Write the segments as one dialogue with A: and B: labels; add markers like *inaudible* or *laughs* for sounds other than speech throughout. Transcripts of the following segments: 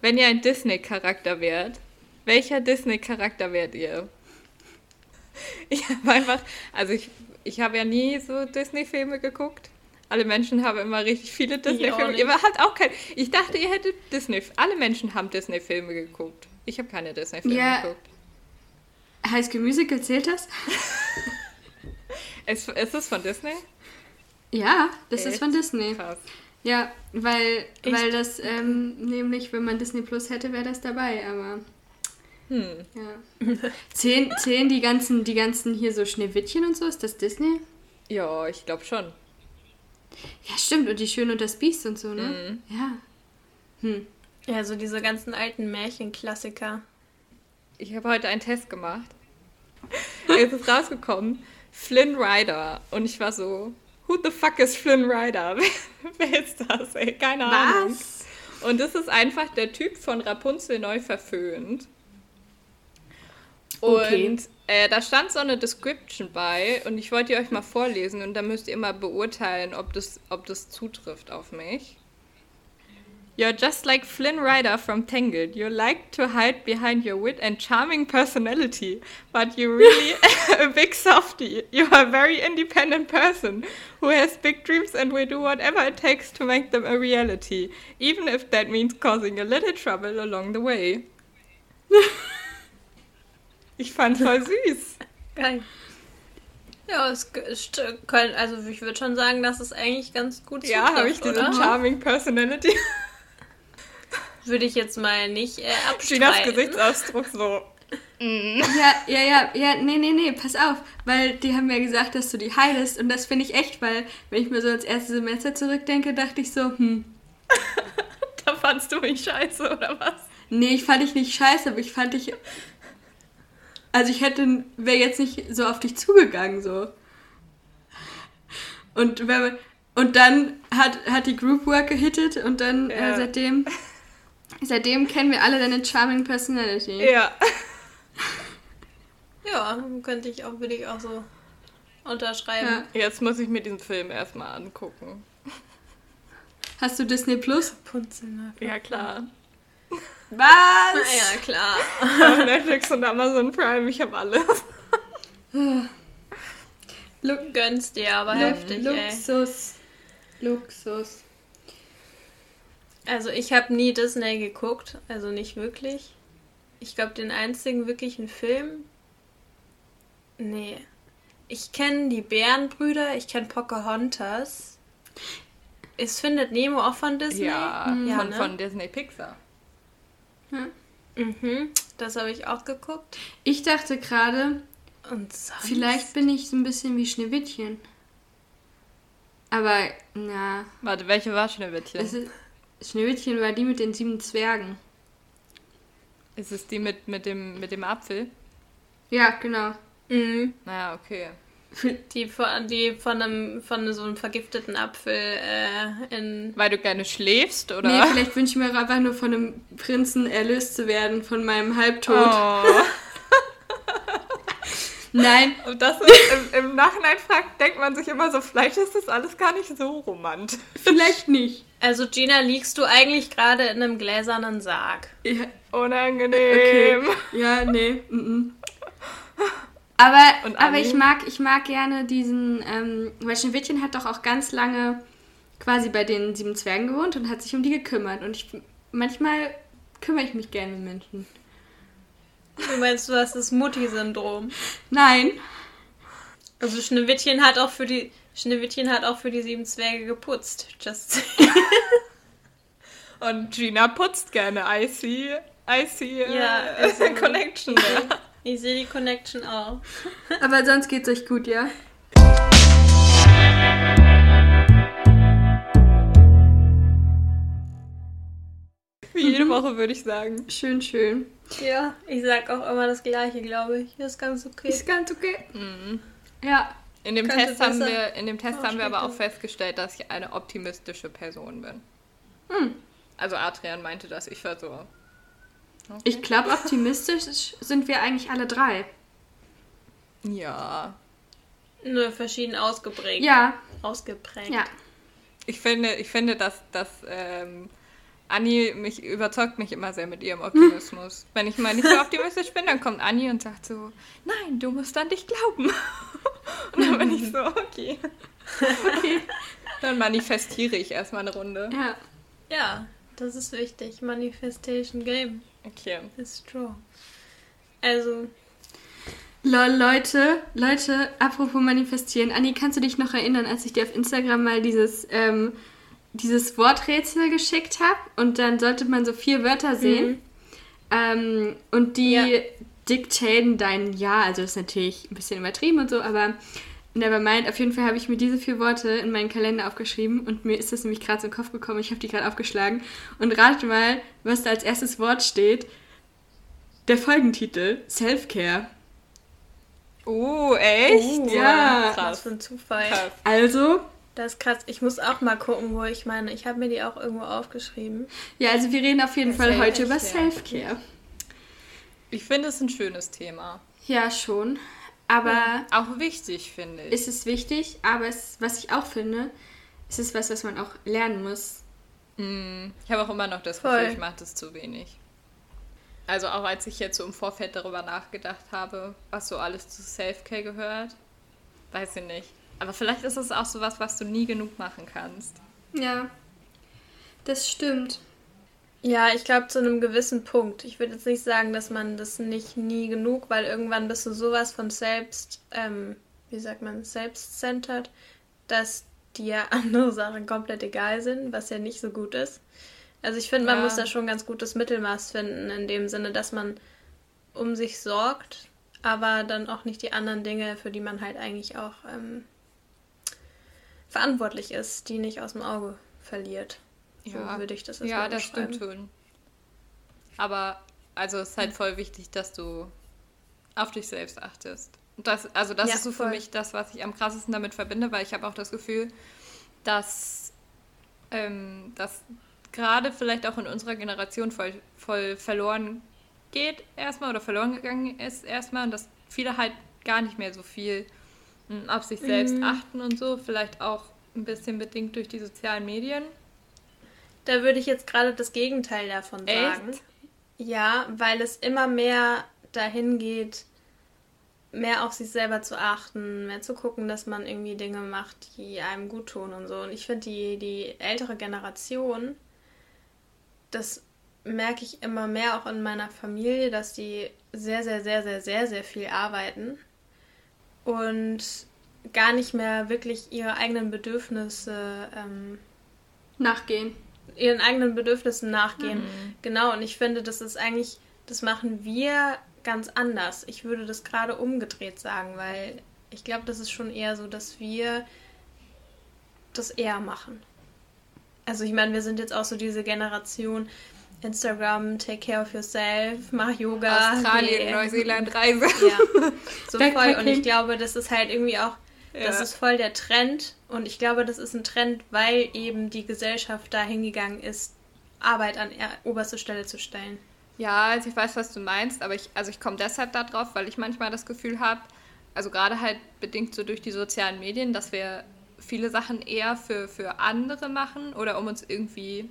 A: Wenn ihr ein Disney-Charakter wärt, welcher Disney-Charakter wärt ihr? *laughs* Ich habe einfach, also ich, ich habe ja nie so Disney-Filme geguckt. Alle Menschen haben immer richtig viele Disney-Filme. Ihr habt auch kein. Ich dachte, ihr hättet Disney. Alle Menschen haben Disney-Filme geguckt. Ich habe keine Disney-Filme ja. geguckt.
B: School Musical zählt das? *laughs*
A: ist, ist das von Disney?
B: Ja, das Echt? ist von Disney. Krass. Ja, weil, weil das ähm, nämlich, wenn man Disney Plus hätte, wäre das dabei, aber. Hm. Ja. zählen, zählen die ganzen, die ganzen hier so Schneewittchen und so? Ist das Disney?
A: Ja, ich glaube schon.
B: Ja, stimmt. Und die Schöne und das Biest und so, ne? Mhm. Ja.
C: Hm. Ja, so diese ganzen alten Märchenklassiker.
A: Ich habe heute einen Test gemacht. *laughs* Jetzt ist rausgekommen, Flynn Rider. Und ich war so, who the fuck is Flynn Rider? *laughs* Wer ist das, ey? Keine Was? Ahnung. Und das ist einfach der Typ von Rapunzel neu verföhnt. Okay. Und äh, da stand so eine Description bei und ich wollte die euch mal vorlesen und da müsst ihr mal beurteilen, ob das, ob das zutrifft auf mich. You're just like Flynn Rider from Tangled. You like to hide behind your wit and charming personality, but you're really *laughs* *laughs* a big softie. You are a very independent person who has big dreams and will do whatever it takes to make them a reality, even if that means causing a little trouble along the way. *laughs* ich fand's voll süß.
C: Geil. Ja, es, können, also ich würde schon sagen, dass es eigentlich ganz gut
A: Ja, habe ich diese charming Personality
C: würde ich jetzt mal nicht äh, abstreiten. Ginas
A: Gesichtsausdruck so.
B: Mm. Ja, ja, ja, ja, nee, nee, nee, pass auf, weil die haben ja gesagt, dass du die heilst und das finde ich echt, weil wenn ich mir so ans erste Semester zurückdenke, dachte ich so, hm. *laughs*
A: da fandst du mich scheiße, oder was?
B: Nee, ich fand dich nicht scheiße, aber ich fand dich. Also ich hätte, wäre jetzt nicht so auf dich zugegangen, so. Und wenn man, und dann hat, hat die Group Work gehittet und dann äh, ja. äh, seitdem Seitdem kennen wir alle deine charming Personality.
A: Ja. *laughs*
C: ja, könnte ich auch, würde ich auch so unterschreiben. Ja.
A: Jetzt muss ich mir diesen Film erstmal angucken.
B: Hast du Disney Plus?
A: Punzeln. Ja, klar.
B: Was?
C: Ja, klar.
A: Netflix und Amazon Prime, ich habe alles. *sighs*
C: Look, gönnst dir aber Look, heftig,
B: Luxus. Ey. Luxus.
C: Also ich habe nie Disney geguckt, also nicht wirklich. Ich glaube, den einzigen wirklichen Film. Nee. Ich kenne die Bärenbrüder, ich kenne Pocahontas. Ist Findet Nemo auch von Disney?
A: Ja, ja von, ne? von Disney Pixar.
C: Hm. Mhm, das habe ich auch geguckt.
B: Ich dachte gerade, vielleicht bin ich so ein bisschen wie Schneewittchen. Aber, na.
A: Warte, welche war Schneewittchen?
B: Schneewittchen war die mit den sieben Zwergen.
A: Ist es die mit, mit, dem, mit dem Apfel?
B: Ja, genau.
A: Mhm. Naja, okay.
C: Die von, die von, einem, von so einem vergifteten Apfel äh, in.
A: Weil du gerne schläfst, oder?
B: Nee, vielleicht wünsche ich mir einfach nur von einem Prinzen erlöst zu werden, von meinem Halbtod. Oh. Nein.
A: Und das ist, im, im, Nachhinein fragt, denkt man sich immer so, vielleicht ist das alles gar nicht so romantisch.
B: Vielleicht nicht.
C: Also Gina, liegst du eigentlich gerade in einem gläsernen Sarg?
A: Ja. Unangenehm.
B: Okay. Ja, nee. Mm -mm. Aber, aber ich mag, ich mag gerne diesen, ähm, weil Schneewittchen hat doch auch ganz lange quasi bei den sieben Zwergen gewohnt und hat sich um die gekümmert. Und ich manchmal kümmere ich mich gerne um Menschen.
C: Du meinst, du hast das Mutti-Syndrom?
B: Nein.
C: Also Schneewittchen hat auch für die Schneewittchen hat auch für die sieben Zwerge geputzt. Just *laughs*
A: Und Gina putzt gerne. I see, I see
C: ja,
A: also, *laughs* Connection there.
C: Ich sehe die Connection auch. *laughs*
B: Aber sonst geht's euch gut, ja?
A: Wie jede Woche würde ich sagen.
B: Schön, schön.
C: Ja, ich sag auch immer das Gleiche, glaube ich. Ist ganz okay.
B: Ist ganz okay. Mhm. Ja.
A: In dem Test, haben wir, in dem Test haben wir aber auch festgestellt, dass ich eine optimistische Person bin. Hm. Also Adrian meinte das, ich war so.
B: Okay. Ich glaube, optimistisch sind wir eigentlich alle drei.
A: Ja.
C: Nur verschieden ausgeprägt.
B: Ja.
C: Ausgeprägt.
B: Ja.
A: Ich finde, ich finde dass, dass ähm, Anni mich überzeugt mich immer sehr mit ihrem Optimismus. *laughs* Wenn ich mal nicht so optimistisch bin, dann kommt Anni und sagt so, nein, du musst an dich glauben. *laughs* Und dann bin ich so, okay. okay. Dann manifestiere ich erstmal eine Runde.
C: Ja. Ja, das ist wichtig. Manifestation Game.
A: Okay.
C: Ist strong. Also.
B: Lol, Leute, Leute, apropos manifestieren. Anni, kannst du dich noch erinnern, als ich dir auf Instagram mal dieses, ähm, dieses Worträtsel geschickt habe? Und dann sollte man so vier Wörter sehen. Mhm. Ähm, und die ja. diktaten dein Ja. Also das ist natürlich ein bisschen übertrieben und so, aber Nevermind. Auf jeden Fall habe ich mir diese vier Worte in meinen Kalender aufgeschrieben und mir ist das nämlich gerade so in den Kopf gekommen. Ich habe die gerade aufgeschlagen. Und rate mal, was da als erstes Wort steht. Der Folgentitel: Self-Care.
A: Oh, echt?
C: Oh, ja. Krass. für ein Zufall. Krass.
B: Also.
C: Das ist krass. Ich muss auch mal gucken, wo ich meine. Ich habe mir die auch irgendwo aufgeschrieben.
B: Ja, also wir reden auf jeden Fall heute über Self-Care.
A: Ich finde es ein schönes Thema.
B: Ja, schon. Aber. Ja,
A: auch wichtig, finde ich.
B: Ist es wichtig, aber es, was ich auch finde, ist es was, was man auch lernen muss.
A: Mm, ich habe auch immer noch das Gefühl, ich mache das zu wenig. Also auch als ich jetzt so im Vorfeld darüber nachgedacht habe, was so alles zu Self-Care gehört, weiß ich nicht. Aber vielleicht ist es auch so was, was du nie genug machen kannst.
B: Ja, das stimmt.
C: Ja, ich glaube zu einem gewissen Punkt. Ich würde jetzt nicht sagen, dass man das nicht nie genug, weil irgendwann bist du sowas von selbst, ähm, wie sagt man, selbstcentered, dass dir *laughs* andere Sachen komplett egal sind, was ja nicht so gut ist. Also ich finde, man ja. muss da schon ein ganz gutes Mittelmaß finden, in dem Sinne, dass man um sich sorgt, aber dann auch nicht die anderen Dinge, für die man halt eigentlich auch ähm, verantwortlich ist, die nicht aus dem Auge verliert.
A: Ja, so würde ich das jetzt Ja, das stimmt schon. Aber also es ist halt voll wichtig, dass du auf dich selbst achtest. Das, also das ja, ist so voll. für mich das, was ich am krassesten damit verbinde, weil ich habe auch das Gefühl, dass, ähm, dass gerade vielleicht auch in unserer Generation voll, voll verloren geht erstmal oder verloren gegangen ist erstmal und dass viele halt gar nicht mehr so viel hm, auf sich selbst mhm. achten und so, vielleicht auch ein bisschen bedingt durch die sozialen Medien.
C: Da würde ich jetzt gerade das Gegenteil davon sagen. Echt? Ja, weil es immer mehr dahin geht, mehr auf sich selber zu achten, mehr zu gucken, dass man irgendwie Dinge macht, die einem gut tun und so. Und ich finde, die, die ältere Generation, das merke ich immer mehr auch in meiner Familie, dass die sehr, sehr, sehr, sehr, sehr, sehr viel arbeiten und gar nicht mehr wirklich ihre eigenen Bedürfnisse ähm,
B: nachgehen.
C: Ihren eigenen Bedürfnissen nachgehen. Mhm. Genau, und ich finde, das ist eigentlich, das machen wir ganz anders. Ich würde das gerade umgedreht sagen, weil ich glaube, das ist schon eher so, dass wir das eher machen. Also ich meine, wir sind jetzt auch so diese Generation Instagram, take care of yourself, mach Yoga.
A: Australien, Neuseeland Reise.
C: Ja, so voll. Und ich glaube, das ist halt irgendwie auch, ja. das ist voll der Trend. Und ich glaube, das ist ein Trend, weil eben die Gesellschaft da hingegangen ist, Arbeit an oberste Stelle zu stellen.
A: Ja, also ich weiß, was du meinst, aber ich, also ich komme deshalb darauf, weil ich manchmal das Gefühl habe, also gerade halt bedingt so durch die sozialen Medien, dass wir viele Sachen eher für, für andere machen oder um uns irgendwie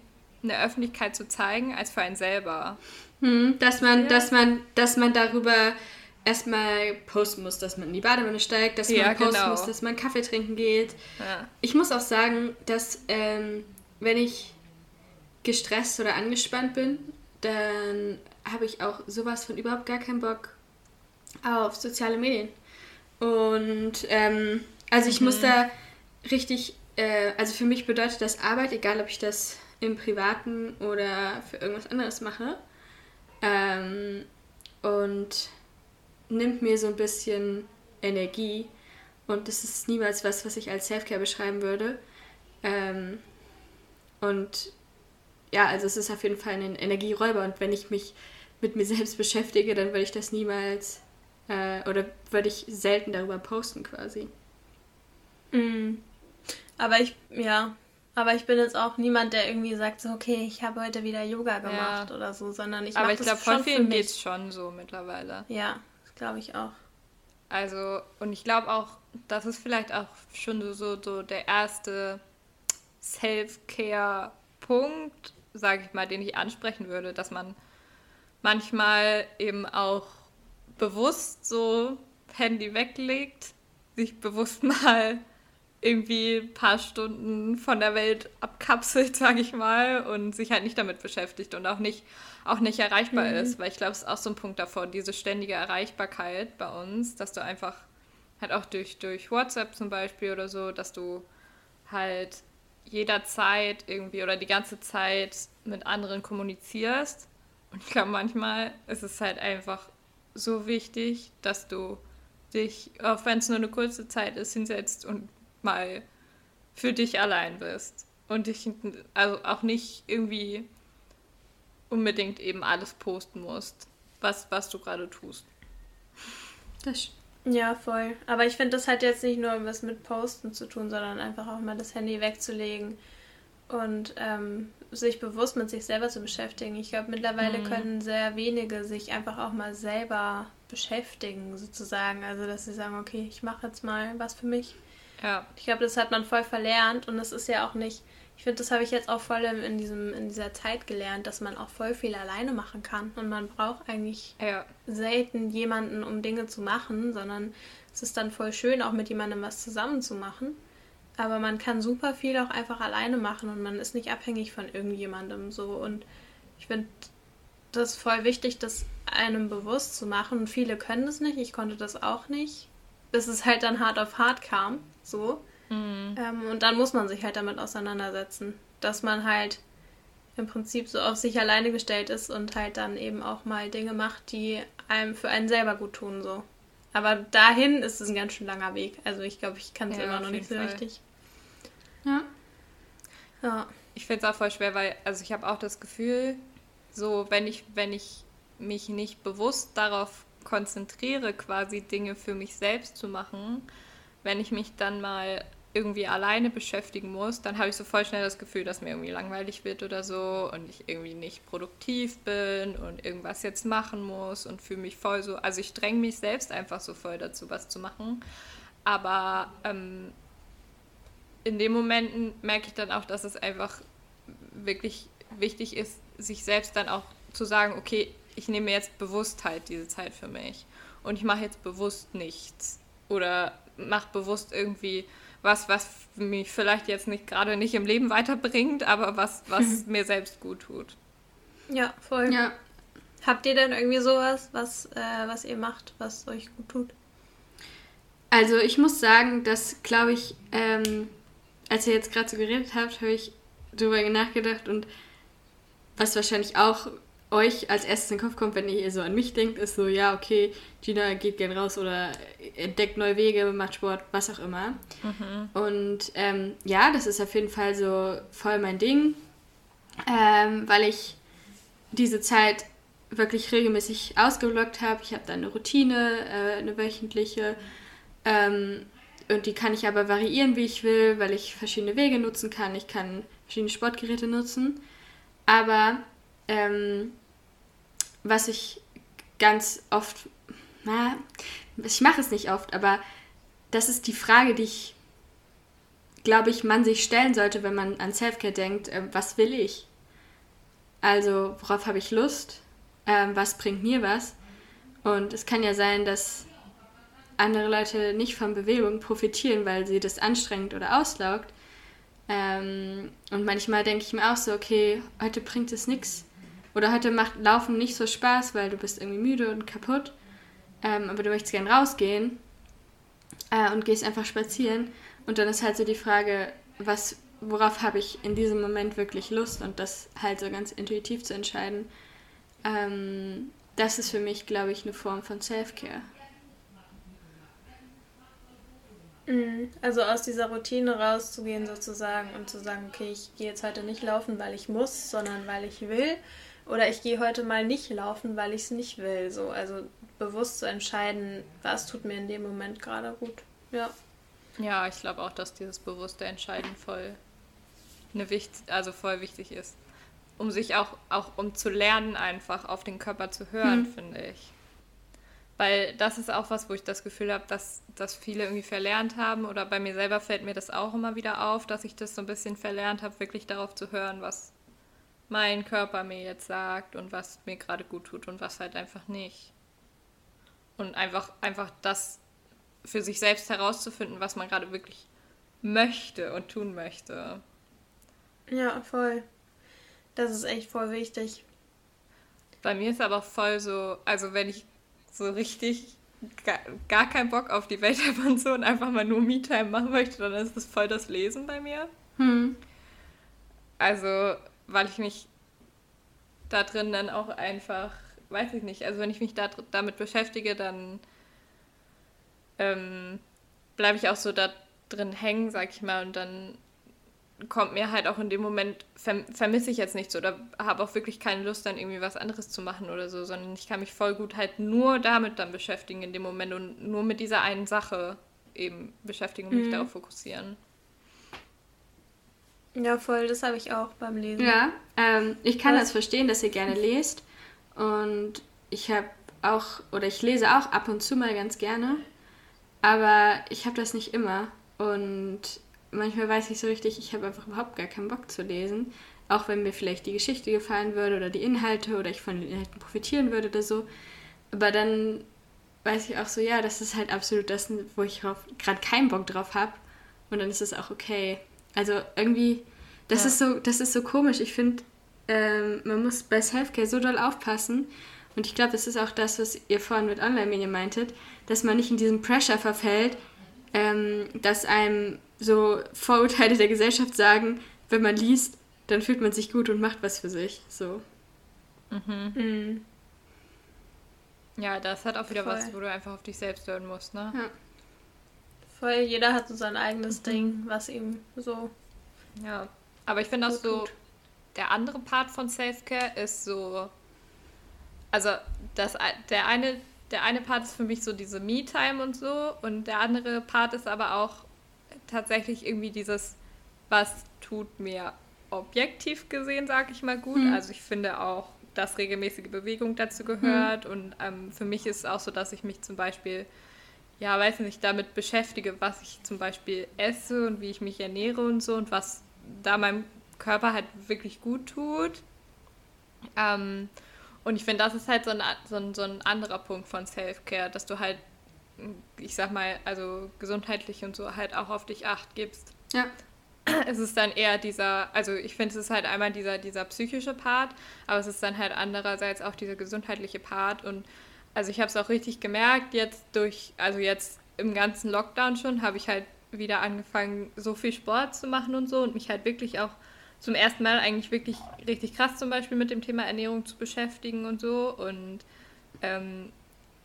A: in der Öffentlichkeit zu zeigen, als für einen selber.
B: Hm, dass man, ja. dass man, dass man darüber erstmal posten muss, dass man in die Badewanne steigt, dass ja, man posten genau. muss, dass man Kaffee trinken geht. Ja. Ich muss auch sagen, dass ähm, wenn ich gestresst oder angespannt bin, dann habe ich auch sowas von überhaupt gar keinen Bock auf soziale Medien. Und ähm, also ich mhm. muss da richtig, äh, also für mich bedeutet das Arbeit, egal ob ich das im Privaten oder für irgendwas anderes mache. Ähm, und nimmt mir so ein bisschen Energie. Und das ist niemals was, was ich als Selfcare beschreiben würde. Ähm, und ja, also es ist auf jeden Fall ein Energieräuber. Und wenn ich mich mit mir selbst beschäftige, dann würde ich das niemals äh, oder würde ich selten darüber posten quasi.
C: Mhm. Aber ich, ja, aber ich bin jetzt auch niemand, der irgendwie sagt, so, okay, ich habe heute wieder Yoga gemacht ja. oder so, sondern ich
A: Aber ich glaube, voll vielen geht es schon so mittlerweile.
C: Ja, glaube ich auch.
A: Also, und ich glaube auch, das ist vielleicht auch schon so, so, so der erste Self-Care-Punkt, sage ich mal, den ich ansprechen würde, dass man manchmal eben auch bewusst so Handy weglegt, sich bewusst *laughs* mal irgendwie ein paar Stunden von der Welt abkapselt, *laughs* sage ich mal, und sich halt nicht damit beschäftigt und auch nicht, auch nicht erreichbar mhm. ist. Weil ich glaube, es ist auch so ein Punkt davor, diese ständige Erreichbarkeit bei uns, dass du einfach halt auch durch, durch WhatsApp zum Beispiel oder so, dass du halt jederzeit irgendwie oder die ganze Zeit mit anderen kommunizierst. Und ich glaube, manchmal ist es halt einfach so wichtig, dass du dich, auch wenn es nur eine kurze Zeit ist, hinsetzt und mal für dich allein bist. Und dich also auch nicht irgendwie unbedingt eben alles posten musst, was, was du gerade tust.
C: Das ja, voll. Aber ich finde, das hat jetzt nicht nur was mit Posten zu tun, sondern einfach auch mal das Handy wegzulegen und ähm, sich bewusst mit sich selber zu beschäftigen. Ich glaube, mittlerweile mhm. können sehr wenige sich einfach auch mal selber beschäftigen, sozusagen. Also, dass sie sagen, okay, ich mache jetzt mal was für mich. Ja. Ich glaube, das hat man voll verlernt und das ist ja auch nicht ich finde, das habe ich jetzt auch voll in, diesem, in dieser Zeit gelernt, dass man auch voll viel alleine machen kann. Und man braucht eigentlich ja. selten jemanden, um Dinge zu machen, sondern es ist dann voll schön, auch mit jemandem was zusammen zu machen. Aber man kann super viel auch einfach alleine machen und man ist nicht abhängig von irgendjemandem so. Und ich finde das voll wichtig, das einem bewusst zu machen. Und viele können das nicht, ich konnte das auch nicht. Bis es halt dann hart auf hart kam. So. Mhm. Ähm, und dann muss man sich halt damit auseinandersetzen, dass man halt im Prinzip so auf sich alleine gestellt ist und halt dann eben auch mal Dinge macht, die einem für einen selber gut tun so. Aber dahin ist es ein ganz schön langer Weg. Also ich glaube, ich kann es ja, immer noch nicht so Fall. richtig.
A: Ja. Ja. Ich finde es auch voll schwer, weil, also ich habe auch das Gefühl, so wenn ich, wenn ich mich nicht bewusst darauf konzentriere, quasi Dinge für mich selbst zu machen, wenn ich mich dann mal irgendwie alleine beschäftigen muss, dann habe ich so voll schnell das Gefühl, dass mir irgendwie langweilig wird oder so und ich irgendwie nicht produktiv bin und irgendwas jetzt machen muss und fühle mich voll so, also ich dränge mich selbst einfach so voll dazu, was zu machen. Aber ähm, in den Momenten merke ich dann auch, dass es einfach wirklich wichtig ist, sich selbst dann auch zu sagen, okay, ich nehme jetzt bewusst halt diese Zeit für mich und ich mache jetzt bewusst nichts oder mache bewusst irgendwie was, was mich vielleicht jetzt nicht gerade nicht im Leben weiterbringt, aber was, was *laughs* mir selbst gut tut.
C: Ja, voll. Ja. Habt ihr denn irgendwie sowas, was, äh, was ihr macht, was euch gut tut?
B: Also ich muss sagen, dass, glaube ich, ähm, als ihr jetzt gerade so geredet habt, habe ich darüber nachgedacht und was wahrscheinlich auch euch als erstes in den Kopf kommt, wenn ihr so an mich denkt, ist so, ja, okay, Gina geht gern raus oder entdeckt neue Wege, macht Sport, was auch immer. Mhm. Und ähm, ja, das ist auf jeden Fall so voll mein Ding, ähm, weil ich diese Zeit wirklich regelmäßig ausgeblockt habe. Ich habe da eine Routine, äh, eine wöchentliche. Ähm, und die kann ich aber variieren, wie ich will, weil ich verschiedene Wege nutzen kann. Ich kann verschiedene Sportgeräte nutzen. Aber ähm, was ich ganz oft, na, ich mache es nicht oft, aber das ist die Frage, die ich, glaube ich, man sich stellen sollte, wenn man an Selfcare denkt, äh, was will ich? Also, worauf habe ich Lust? Ähm, was bringt mir was? Und es kann ja sein, dass andere Leute nicht von Bewegung profitieren, weil sie das anstrengend oder auslaugt. Ähm, und manchmal denke ich mir auch so, okay, heute bringt es nichts, oder heute macht Laufen nicht so Spaß, weil du bist irgendwie müde und kaputt. Ähm, aber du möchtest gern rausgehen äh, und gehst einfach spazieren. Und dann ist halt so die Frage, was, worauf habe ich in diesem Moment wirklich Lust und das halt so ganz intuitiv zu entscheiden. Ähm, das ist für mich, glaube ich, eine Form von Self-Care.
C: Mhm. Also aus dieser Routine rauszugehen sozusagen und zu sagen, okay, ich gehe jetzt heute nicht laufen, weil ich muss, sondern weil ich will oder ich gehe heute mal nicht laufen, weil ich es nicht will. So, also bewusst zu entscheiden, was tut mir in dem Moment gerade gut. Ja.
A: Ja, ich glaube auch, dass dieses bewusste Entscheiden voll eine Wicht also voll wichtig ist. Um sich auch, auch um zu lernen, einfach auf den Körper zu hören, hm. finde ich. Weil das ist auch was, wo ich das Gefühl habe, dass, dass viele irgendwie verlernt haben. Oder bei mir selber fällt mir das auch immer wieder auf, dass ich das so ein bisschen verlernt habe, wirklich darauf zu hören, was, mein Körper mir jetzt sagt und was mir gerade gut tut und was halt einfach nicht. Und einfach, einfach das für sich selbst herauszufinden, was man gerade wirklich möchte und tun möchte.
C: Ja, voll. Das ist echt voll wichtig.
A: Bei mir ist aber voll so, also wenn ich so richtig gar, gar keinen Bock auf die Welt *laughs* habe und so und einfach mal nur Me-Time machen möchte, dann ist das voll das Lesen bei mir. Hm. Also, weil ich mich da drin dann auch einfach, weiß ich nicht, also wenn ich mich da, damit beschäftige, dann ähm, bleibe ich auch so da drin hängen, sag ich mal, und dann kommt mir halt auch in dem Moment, verm vermisse ich jetzt nichts oder habe auch wirklich keine Lust, dann irgendwie was anderes zu machen oder so, sondern ich kann mich voll gut halt nur damit dann beschäftigen in dem Moment und nur mit dieser einen Sache eben beschäftigen und mich mhm. darauf fokussieren.
C: Ja, voll, das habe ich auch beim Lesen.
B: Ja, ähm, ich kann Was? das verstehen, dass ihr gerne lest und ich habe auch, oder ich lese auch ab und zu mal ganz gerne, aber ich habe das nicht immer und manchmal weiß ich so richtig, ich habe einfach überhaupt gar keinen Bock zu lesen. Auch wenn mir vielleicht die Geschichte gefallen würde oder die Inhalte oder ich von den Inhalten profitieren würde oder so. Aber dann weiß ich auch so, ja, das ist halt absolut das, wo ich gerade keinen Bock drauf habe. Und dann ist es auch okay. Also irgendwie, das ja. ist so, das ist so komisch. Ich finde, ähm, man muss bei Selfcare so doll aufpassen. Und ich glaube, das ist auch das, was ihr vorhin mit Online-Medien meintet, dass man nicht in diesen Pressure verfällt, ähm, dass einem so Vorurteile der Gesellschaft sagen, wenn man liest, dann fühlt man sich gut und macht was für sich. So. Mhm.
A: Mhm. Ja, das hat auch wieder Voll. was, wo du einfach auf dich selbst hören musst, ne? Ja.
C: Voll, jeder hat so sein eigenes mhm. Ding, was ihm so.
A: Ja, aber ich finde auch so, der andere Part von Selfcare ist so. Also, das, der, eine, der eine Part ist für mich so diese Me-Time und so, und der andere Part ist aber auch tatsächlich irgendwie dieses, was tut mir objektiv gesehen, sage ich mal, gut. Mhm. Also ich finde auch, dass regelmäßige Bewegung dazu gehört. Mhm. Und ähm, für mich ist es auch so, dass ich mich zum Beispiel, ja, weiß nicht, damit beschäftige, was ich zum Beispiel esse und wie ich mich ernähre und so und was da meinem Körper halt wirklich gut tut. Ähm, und ich finde, das ist halt so ein, so, ein, so ein anderer Punkt von Self-Care, dass du halt ich sag mal, also gesundheitlich und so halt auch auf dich acht gibst. Ja. Es ist dann eher dieser, also ich finde, es ist halt einmal dieser, dieser psychische Part, aber es ist dann halt andererseits auch dieser gesundheitliche Part. Und also ich habe es auch richtig gemerkt, jetzt durch, also jetzt im ganzen Lockdown schon, habe ich halt wieder angefangen, so viel Sport zu machen und so und mich halt wirklich auch zum ersten Mal eigentlich wirklich richtig krass zum Beispiel mit dem Thema Ernährung zu beschäftigen und so. Und ähm,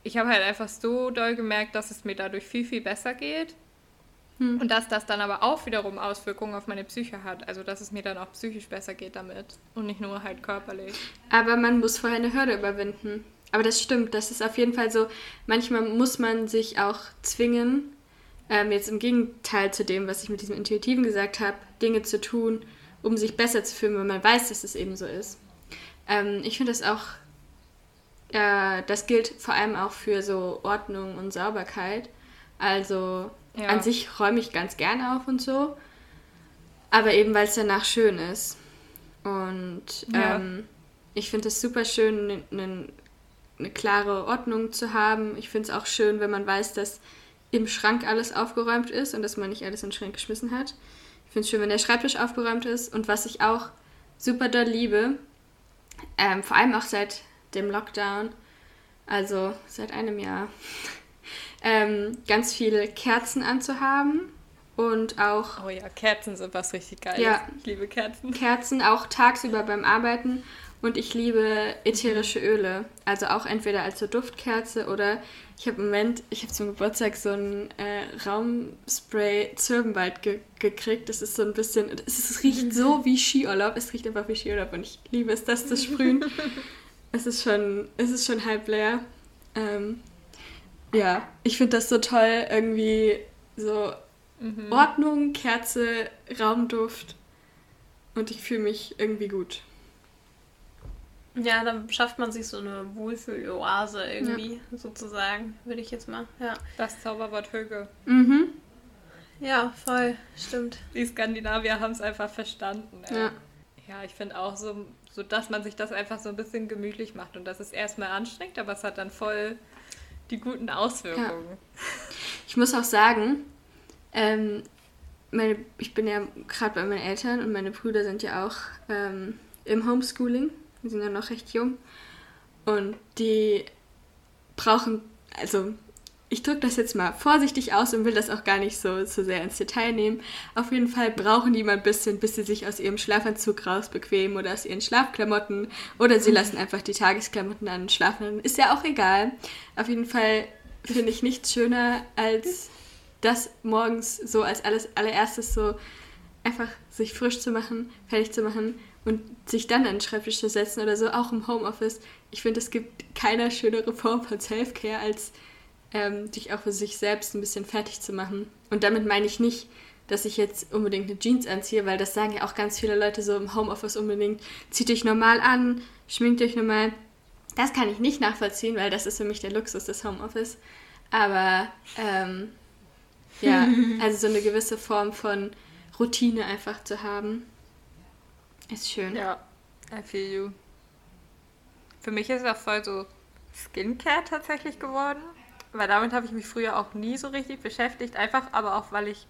A: ich habe halt einfach so doll gemerkt, dass es mir dadurch viel, viel besser geht. Hm. Und dass das dann aber auch wiederum Auswirkungen auf meine Psyche hat. Also, dass es mir dann auch psychisch besser geht damit und nicht nur halt körperlich.
B: Aber man muss vorher eine Hürde überwinden. Aber das stimmt, das ist auf jeden Fall so. Manchmal muss man sich auch zwingen, ähm, jetzt im Gegenteil zu dem, was ich mit diesem Intuitiven gesagt habe, Dinge zu tun, um sich besser zu fühlen, wenn man weiß, dass es eben so ist. Ähm, ich finde das auch äh, das gilt vor allem auch für so Ordnung und Sauberkeit. Also ja. an sich räume ich ganz gerne auf und so. Aber eben, weil es danach schön ist. Und ja. ähm, ich finde es super schön, eine ne, ne klare Ordnung zu haben. Ich finde es auch schön, wenn man weiß, dass im Schrank alles aufgeräumt ist und dass man nicht alles in den Schrank geschmissen hat. Ich finde es schön, wenn der Schreibtisch aufgeräumt ist. Und was ich auch super doll liebe, ähm, vor allem auch seit dem Lockdown, also seit einem Jahr, *laughs* ähm, ganz viele Kerzen anzuhaben und auch.
A: Oh ja, Kerzen sind was richtig Geiles. Ja, ich liebe Kerzen.
B: Kerzen auch tagsüber beim Arbeiten und ich liebe ätherische Öle. Also auch entweder als so Duftkerze oder ich habe im Moment, ich habe zum Geburtstag so ein äh, Raumspray Zirbenwald ge gekriegt. Das ist so ein bisschen, es, es riecht so *laughs* wie Skiurlaub. Es riecht einfach wie Skiurlaub und ich liebe es, das zu sprühen. *laughs* es ist schon, es ist schon halb leer. Ähm, ja, ich finde das so toll, irgendwie so mhm. Ordnung, Kerze, Raumduft und ich fühle mich irgendwie gut.
C: Ja, dann schafft man sich so eine Wohlfühloase irgendwie, ja. sozusagen, würde ich jetzt mal. Ja.
A: Das Zauberwort Höge.
C: Mhm. Ja, voll, stimmt.
A: Die Skandinavier haben es einfach verstanden. Ja. ja, ich finde auch so sodass man sich das einfach so ein bisschen gemütlich macht. Und das ist erstmal anstrengend, aber es hat dann voll die guten Auswirkungen. Ja.
B: Ich muss auch sagen, ähm, meine, ich bin ja gerade bei meinen Eltern und meine Brüder sind ja auch ähm, im Homeschooling. Die sind ja noch recht jung. Und die brauchen, also ich drücke das jetzt mal vorsichtig aus und will das auch gar nicht so, so sehr ins Detail nehmen. Auf jeden Fall brauchen die mal ein bisschen, bis sie sich aus ihrem Schlafanzug rausbequemen oder aus ihren Schlafklamotten oder sie lassen einfach die Tagesklamotten an und schlafen. Ist ja auch egal. Auf jeden Fall finde ich nichts schöner, als das morgens so als alles, allererstes so einfach sich frisch zu machen, fertig zu machen und sich dann an den Schreibtisch zu setzen oder so, auch im Homeoffice. Ich finde, es gibt keine schönere Form von Self-Care als ähm, dich auch für sich selbst ein bisschen fertig zu machen. Und damit meine ich nicht, dass ich jetzt unbedingt eine Jeans anziehe, weil das sagen ja auch ganz viele Leute so im Homeoffice unbedingt, zieht dich normal an, schminkt dich normal. Das kann ich nicht nachvollziehen, weil das ist für mich der Luxus des Homeoffice. Aber ähm, ja, *laughs* also so eine gewisse Form von Routine einfach zu haben, ist schön.
A: Ja, I feel you. Für mich ist das voll so Skincare tatsächlich geworden. Weil damit habe ich mich früher auch nie so richtig beschäftigt. Einfach aber auch, weil ich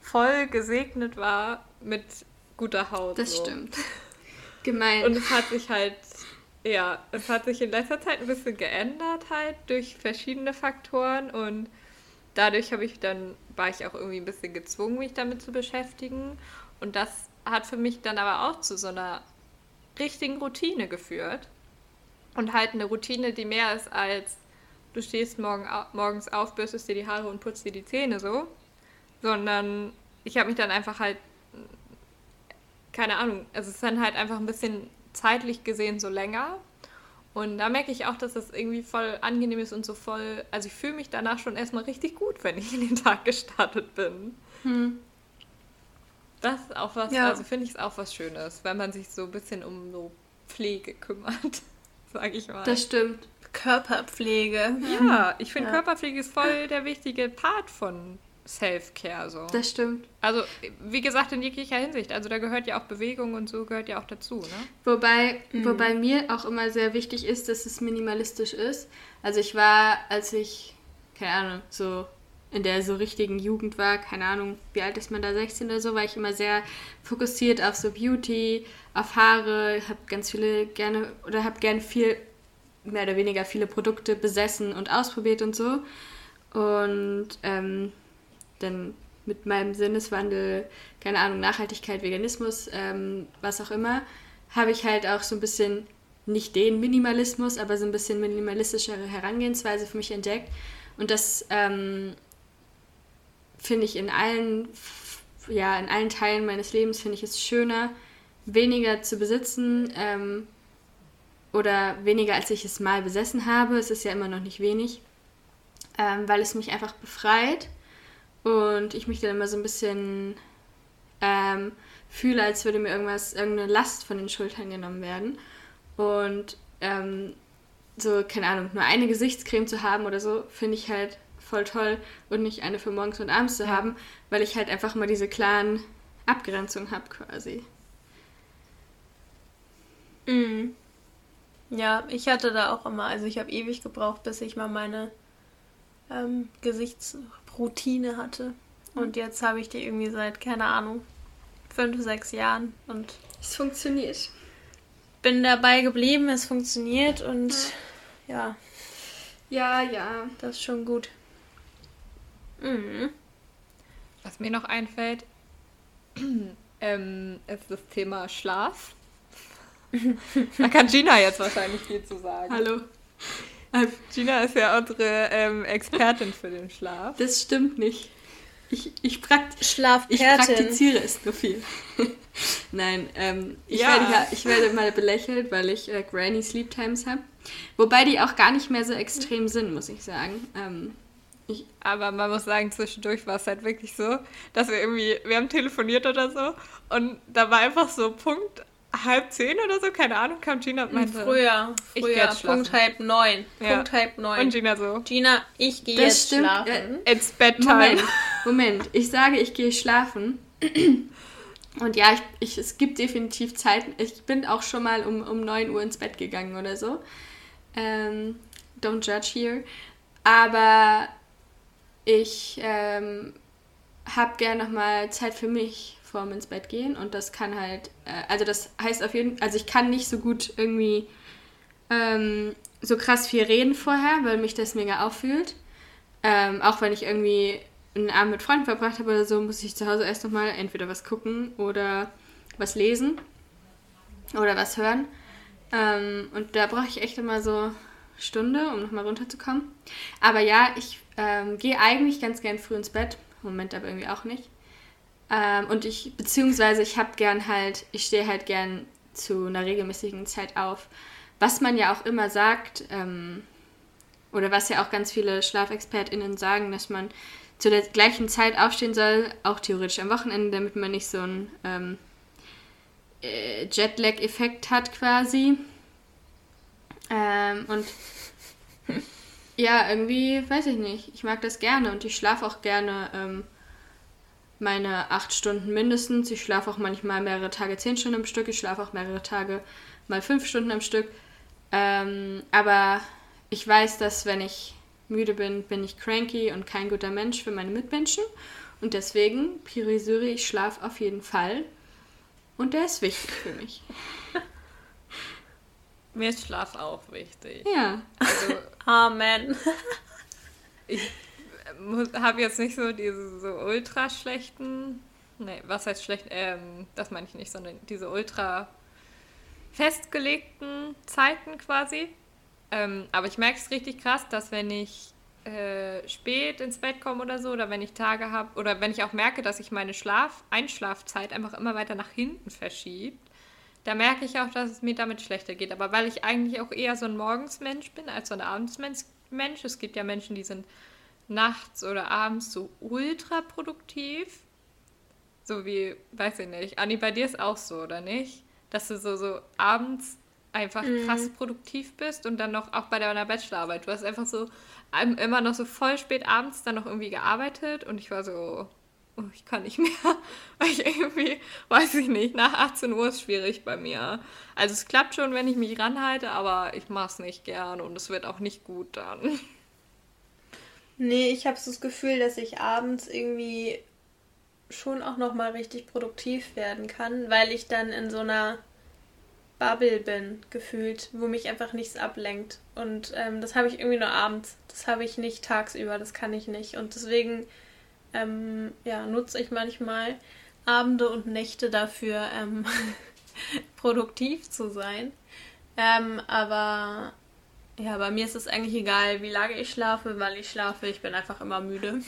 A: voll gesegnet war mit guter Haut.
B: Das so. stimmt. *laughs* Gemein.
A: Und es hat sich halt, ja, es hat sich in letzter Zeit ein bisschen geändert halt durch verschiedene Faktoren und dadurch habe ich dann, war ich auch irgendwie ein bisschen gezwungen, mich damit zu beschäftigen. Und das hat für mich dann aber auch zu so einer richtigen Routine geführt. Und halt eine Routine, die mehr ist als du stehst morgen, morgens auf, bürstest dir die Haare und putzt dir die Zähne so, sondern ich habe mich dann einfach halt, keine Ahnung, also es ist dann halt einfach ein bisschen zeitlich gesehen so länger. Und da merke ich auch, dass das irgendwie voll angenehm ist und so voll, also ich fühle mich danach schon erstmal richtig gut, wenn ich in den Tag gestartet bin. Hm. Das ist auch was, ja. also finde ich es auch was Schönes, wenn man sich so ein bisschen um so Pflege kümmert, *laughs* sag ich mal.
B: Das stimmt.
C: Körperpflege.
A: Ja, ich finde ja. Körperpflege ist voll der wichtige Part von Self-Care. So.
B: Das stimmt.
A: Also, wie gesagt, in jeglicher Hinsicht. Also, da gehört ja auch Bewegung und so gehört ja auch dazu. Ne?
B: Wobei, mhm. wobei mir auch immer sehr wichtig ist, dass es minimalistisch ist. Also, ich war, als ich, keine Ahnung, so in der so richtigen Jugend war, keine Ahnung, wie alt ist man da, 16 oder so, war ich immer sehr fokussiert auf so Beauty, auf Haare, habe ganz viele gerne oder habe gerne viel mehr oder weniger viele Produkte besessen und ausprobiert und so. Und ähm, dann mit meinem Sinneswandel, keine Ahnung, Nachhaltigkeit, Veganismus, ähm, was auch immer, habe ich halt auch so ein bisschen nicht den Minimalismus, aber so ein bisschen minimalistischere Herangehensweise für mich entdeckt. Und das ähm, finde ich in allen, ja, in allen Teilen meines Lebens finde ich es schöner, weniger zu besitzen, ähm, oder weniger als ich es mal besessen habe. Es ist ja immer noch nicht wenig, ähm, weil es mich einfach befreit und ich mich dann immer so ein bisschen ähm, fühle, als würde mir irgendwas, irgendeine Last von den Schultern genommen werden. Und ähm, so, keine Ahnung, nur eine Gesichtscreme zu haben oder so, finde ich halt voll toll und nicht eine für morgens und abends zu ja. haben, weil ich halt einfach mal diese klaren Abgrenzungen habe quasi.
C: Mhm. Ja, ich hatte da auch immer, also ich habe ewig gebraucht, bis ich mal meine ähm, Gesichtsroutine hatte. Mhm. Und jetzt habe ich die irgendwie seit, keine Ahnung, fünf, sechs Jahren. Und
B: es funktioniert.
C: Bin dabei geblieben, es funktioniert und ja.
B: Ja, ja.
C: Das ist schon gut.
A: Mhm. Was mir noch einfällt, *clears throat* ähm, ist das Thema Schlaf. *laughs* da kann Gina jetzt wahrscheinlich viel zu sagen.
B: Hallo.
A: Gina ist ja unsere ähm, Expertin für den Schlaf.
B: Das stimmt nicht. Ich, ich, prakt ich praktiziere es nur viel. *laughs* Nein, ähm, ich, ja. werde, ich werde mal belächelt, weil ich äh, Granny Sleep Times habe. Wobei die auch gar nicht mehr so extrem sind, muss ich sagen. Ähm,
A: ich, aber man muss sagen, zwischendurch war es halt wirklich so, dass wir irgendwie, wir haben telefoniert oder so und da war einfach so Punkt halb zehn oder so, keine Ahnung, kam Gina und meinte.
C: Früher, früher, Punkt halb neun. Ja. Punkt halb neun.
A: Und Gina so.
C: Gina, ich gehe jetzt stimmt. schlafen.
A: It's bedtime.
B: Moment, Moment, ich sage, ich gehe schlafen. Und ja, ich, ich, es gibt definitiv Zeiten. Ich bin auch schon mal um, um 9 Uhr ins Bett gegangen oder so. Ähm, don't judge here. Aber ich ähm, habe gern nochmal Zeit für mich vorm ins Bett gehen. Und das kann halt, äh, also das heißt auf jeden Fall, also ich kann nicht so gut irgendwie ähm, so krass viel reden vorher, weil mich das mega auffühlt. Ähm, auch wenn ich irgendwie einen Abend mit Freunden verbracht habe oder so, muss ich zu Hause erst nochmal entweder was gucken oder was lesen oder was hören. Ähm, und da brauche ich echt immer so Stunde, um nochmal runterzukommen. Aber ja, ich ähm, gehe eigentlich ganz gern früh ins Bett. Im Moment aber irgendwie auch nicht. Ähm, und ich, beziehungsweise ich habe gern halt, ich stehe halt gern zu einer regelmäßigen Zeit auf. Was man ja auch immer sagt, ähm, oder was ja auch ganz viele SchlafexpertInnen sagen, dass man zu der gleichen Zeit aufstehen soll, auch theoretisch am Wochenende, damit man nicht so einen ähm, äh, Jetlag-Effekt hat quasi. Ähm, und *laughs* ja, irgendwie, weiß ich nicht, ich mag das gerne und ich schlafe auch gerne ähm, meine acht Stunden mindestens. Ich schlafe auch manchmal mehrere Tage zehn Stunden am Stück, ich schlafe auch mehrere Tage mal fünf Stunden am Stück. Ähm, aber ich weiß, dass wenn ich müde bin, bin ich cranky und kein guter Mensch für meine Mitmenschen. Und deswegen priorisiere ich Schlaf auf jeden Fall. Und der ist wichtig für mich. *laughs*
A: Mir ist Schlaf auch wichtig.
B: Ja.
C: Also, *laughs* Amen.
A: ich habe jetzt nicht so diese so ultra schlechten, nee, was heißt schlecht, ähm, das meine ich nicht, sondern diese ultra festgelegten Zeiten quasi. Ähm, aber ich merke es richtig krass, dass wenn ich äh, spät ins Bett komme oder so, oder wenn ich Tage habe, oder wenn ich auch merke, dass sich meine Schlaf Einschlafzeit einfach immer weiter nach hinten verschiebt, da merke ich auch, dass es mir damit schlechter geht. Aber weil ich eigentlich auch eher so ein Morgensmensch bin als so ein Abendsmensch, es gibt ja Menschen, die sind nachts oder abends so ultra produktiv. So wie, weiß ich nicht, Anni, bei dir ist auch so, oder nicht? Dass du so, so abends einfach mhm. krass produktiv bist und dann noch auch bei deiner Bachelorarbeit. Du hast einfach so immer noch so voll spät abends dann noch irgendwie gearbeitet und ich war so, oh, ich kann nicht mehr. Weil *laughs* ich irgendwie, weiß ich nicht, nach 18 Uhr ist schwierig bei mir. Also es klappt schon, wenn ich mich ranhalte, aber ich mache es nicht gern und es wird auch nicht gut dann.
C: Nee, ich habe so das Gefühl, dass ich abends irgendwie schon auch noch mal richtig produktiv werden kann, weil ich dann in so einer Bubble bin, gefühlt, wo mich einfach nichts ablenkt. Und ähm, das habe ich irgendwie nur abends. Das habe ich nicht tagsüber, das kann ich nicht. Und deswegen ähm, ja, nutze ich manchmal Abende und Nächte dafür, ähm, *laughs* produktiv zu sein. Ähm, aber ja, bei mir ist es eigentlich egal, wie lange ich schlafe, weil ich schlafe. Ich bin einfach immer müde.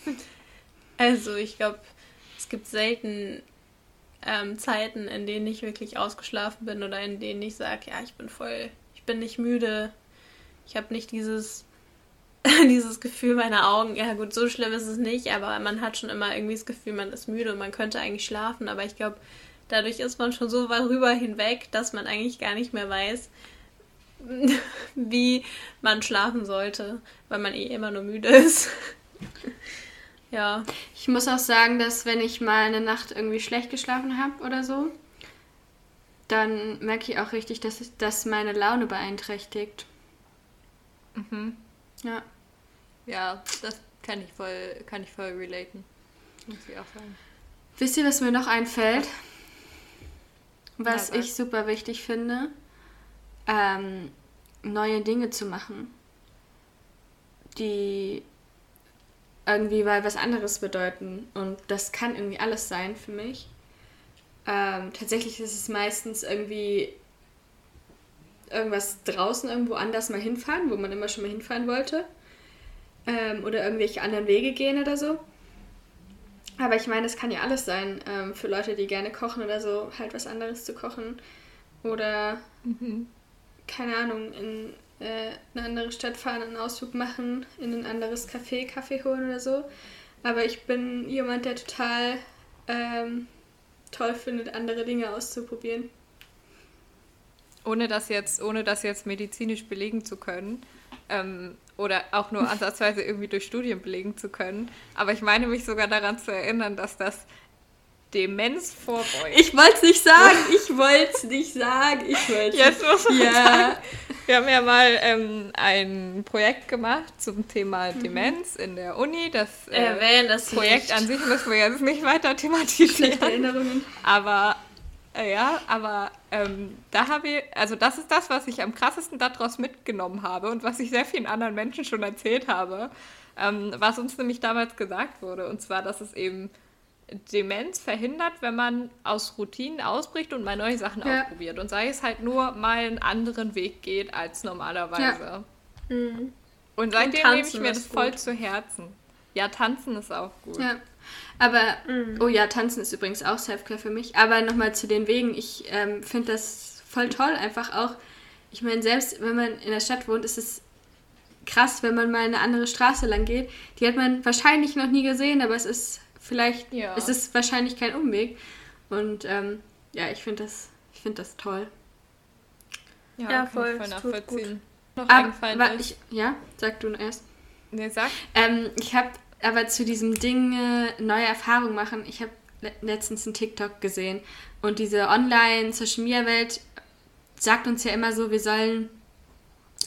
C: *laughs* also ich glaube, es gibt selten ähm, Zeiten, in denen ich wirklich ausgeschlafen bin oder in denen ich sage, ja, ich bin voll, ich bin nicht müde. Ich habe nicht dieses, *laughs* dieses Gefühl meiner Augen, ja gut, so schlimm ist es nicht, aber man hat schon immer irgendwie das Gefühl, man ist müde und man könnte eigentlich schlafen, aber ich glaube, dadurch ist man schon so weit rüber hinweg, dass man eigentlich gar nicht mehr weiß, *laughs* wie man schlafen sollte, weil man eh immer nur müde ist. *laughs* Ja.
B: Ich muss auch sagen, dass wenn ich mal eine Nacht irgendwie schlecht geschlafen habe oder so, dann merke ich auch richtig, dass das meine Laune beeinträchtigt.
A: Mhm.
B: Ja.
A: Ja, das kann ich voll, kann ich voll relaten. Muss ich auch sagen.
B: Wisst ihr, was mir noch einfällt? Was, ja, ich super wichtig finde? Ähm, neue Dinge zu machen, die irgendwie mal was anderes bedeuten. Und das kann irgendwie alles sein für mich. Ähm, tatsächlich ist es meistens irgendwie irgendwas draußen irgendwo anders mal hinfahren, wo man immer schon mal hinfahren wollte. Ähm, oder irgendwelche anderen Wege gehen oder so. Aber ich meine, es kann ja alles sein. Ähm, für Leute, die gerne kochen oder so, halt was anderes zu kochen. Oder, mhm. keine Ahnung, in äh, eine andere Stadt fahren, einen Ausflug machen, in ein anderes Café Kaffee holen oder so. Aber ich bin jemand, der total ähm, toll findet, andere Dinge auszuprobieren.
A: Ohne das jetzt, ohne das jetzt medizinisch belegen zu können. Ähm, oder auch nur ansatzweise irgendwie durch Studien belegen zu können. Aber ich meine mich sogar daran zu erinnern, dass das Demenz vorbeugen.
B: Ich wollte es nicht sagen, ich wollte es nicht sagen, ich wollte
A: Jetzt muss man ja. sagen. Wir haben ja mal ähm, ein Projekt gemacht zum Thema mhm. Demenz in der Uni. Das,
C: äh, Erwähnen das
A: Projekt nicht. an sich müssen wir jetzt nicht weiter thematisieren. Erinnerungen. Aber ja, aber ähm, da habe ich, also das ist das, was ich am krassesten daraus mitgenommen habe und was ich sehr vielen anderen Menschen schon erzählt habe, ähm, was uns nämlich damals gesagt wurde. Und zwar, dass es eben Demenz verhindert, wenn man aus Routinen ausbricht und mal neue Sachen ja. ausprobiert. Und sei es halt nur mal einen anderen Weg geht als normalerweise. Ja. Mhm. Und seitdem nehme ich mir das voll gut. zu Herzen. Ja, tanzen ist auch gut.
B: Ja. Aber, mhm. oh ja, tanzen ist übrigens auch Selfcare für mich. Aber nochmal zu den Wegen. Ich ähm, finde das voll toll. Einfach auch, ich meine, selbst wenn man in der Stadt wohnt, ist es krass, wenn man mal eine andere Straße lang geht. Die hat man wahrscheinlich noch nie gesehen, aber es ist vielleicht, ja. es ist wahrscheinlich kein Umweg. Und ähm, ja, ich finde das, find das toll.
C: Ja, ja voll, voll nachvollziehen.
B: Noch aber, aber ich, ja, sag du erst.
A: Nee, sag.
B: Ähm, ich habe aber zu diesem Ding äh, neue Erfahrungen machen. Ich habe letztens einen TikTok gesehen und diese Online-Social-Media-Welt sagt uns ja immer so, wir sollen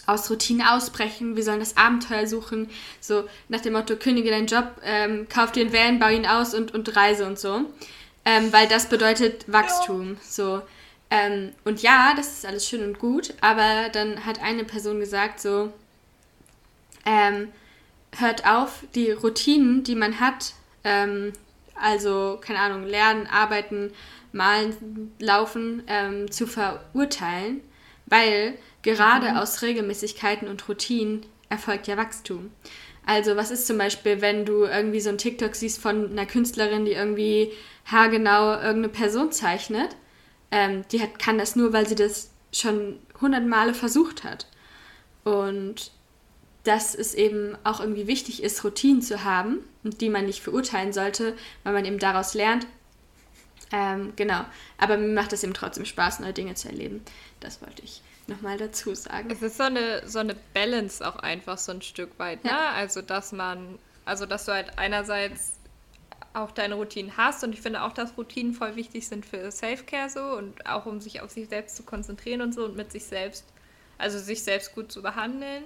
B: aus Routine ausbrechen, wir sollen das Abenteuer suchen, so nach dem Motto, kündige deinen Job, ähm, kauf dir einen Van, bau ihn aus und, und reise und so. Ähm, weil das bedeutet Wachstum. Ja. So. Ähm, und ja, das ist alles schön und gut, aber dann hat eine Person gesagt, so, ähm, hört auf, die Routinen, die man hat, ähm, also, keine Ahnung, lernen, arbeiten, malen, laufen, ähm, zu verurteilen, weil gerade mhm. aus Regelmäßigkeiten und Routinen erfolgt ja Wachstum. Also, was ist zum Beispiel, wenn du irgendwie so ein TikTok siehst von einer Künstlerin, die irgendwie haargenau irgendeine Person zeichnet? Ähm, die hat, kann das nur, weil sie das schon hundert Male versucht hat. Und dass es eben auch irgendwie wichtig ist, Routinen zu haben und die man nicht verurteilen sollte, weil man eben daraus lernt. Ähm, genau. Aber mir macht es eben trotzdem Spaß, neue Dinge zu erleben. Das wollte ich nochmal dazu sagen.
A: Es ist so eine, so eine Balance auch einfach so ein Stück weit, ne? Ja. Also, dass man, also, dass du halt einerseits auch deine Routinen hast und ich finde auch, dass Routinen voll wichtig sind für Self-Care so und auch um sich auf sich selbst zu konzentrieren und so und mit sich selbst, also sich selbst gut zu behandeln.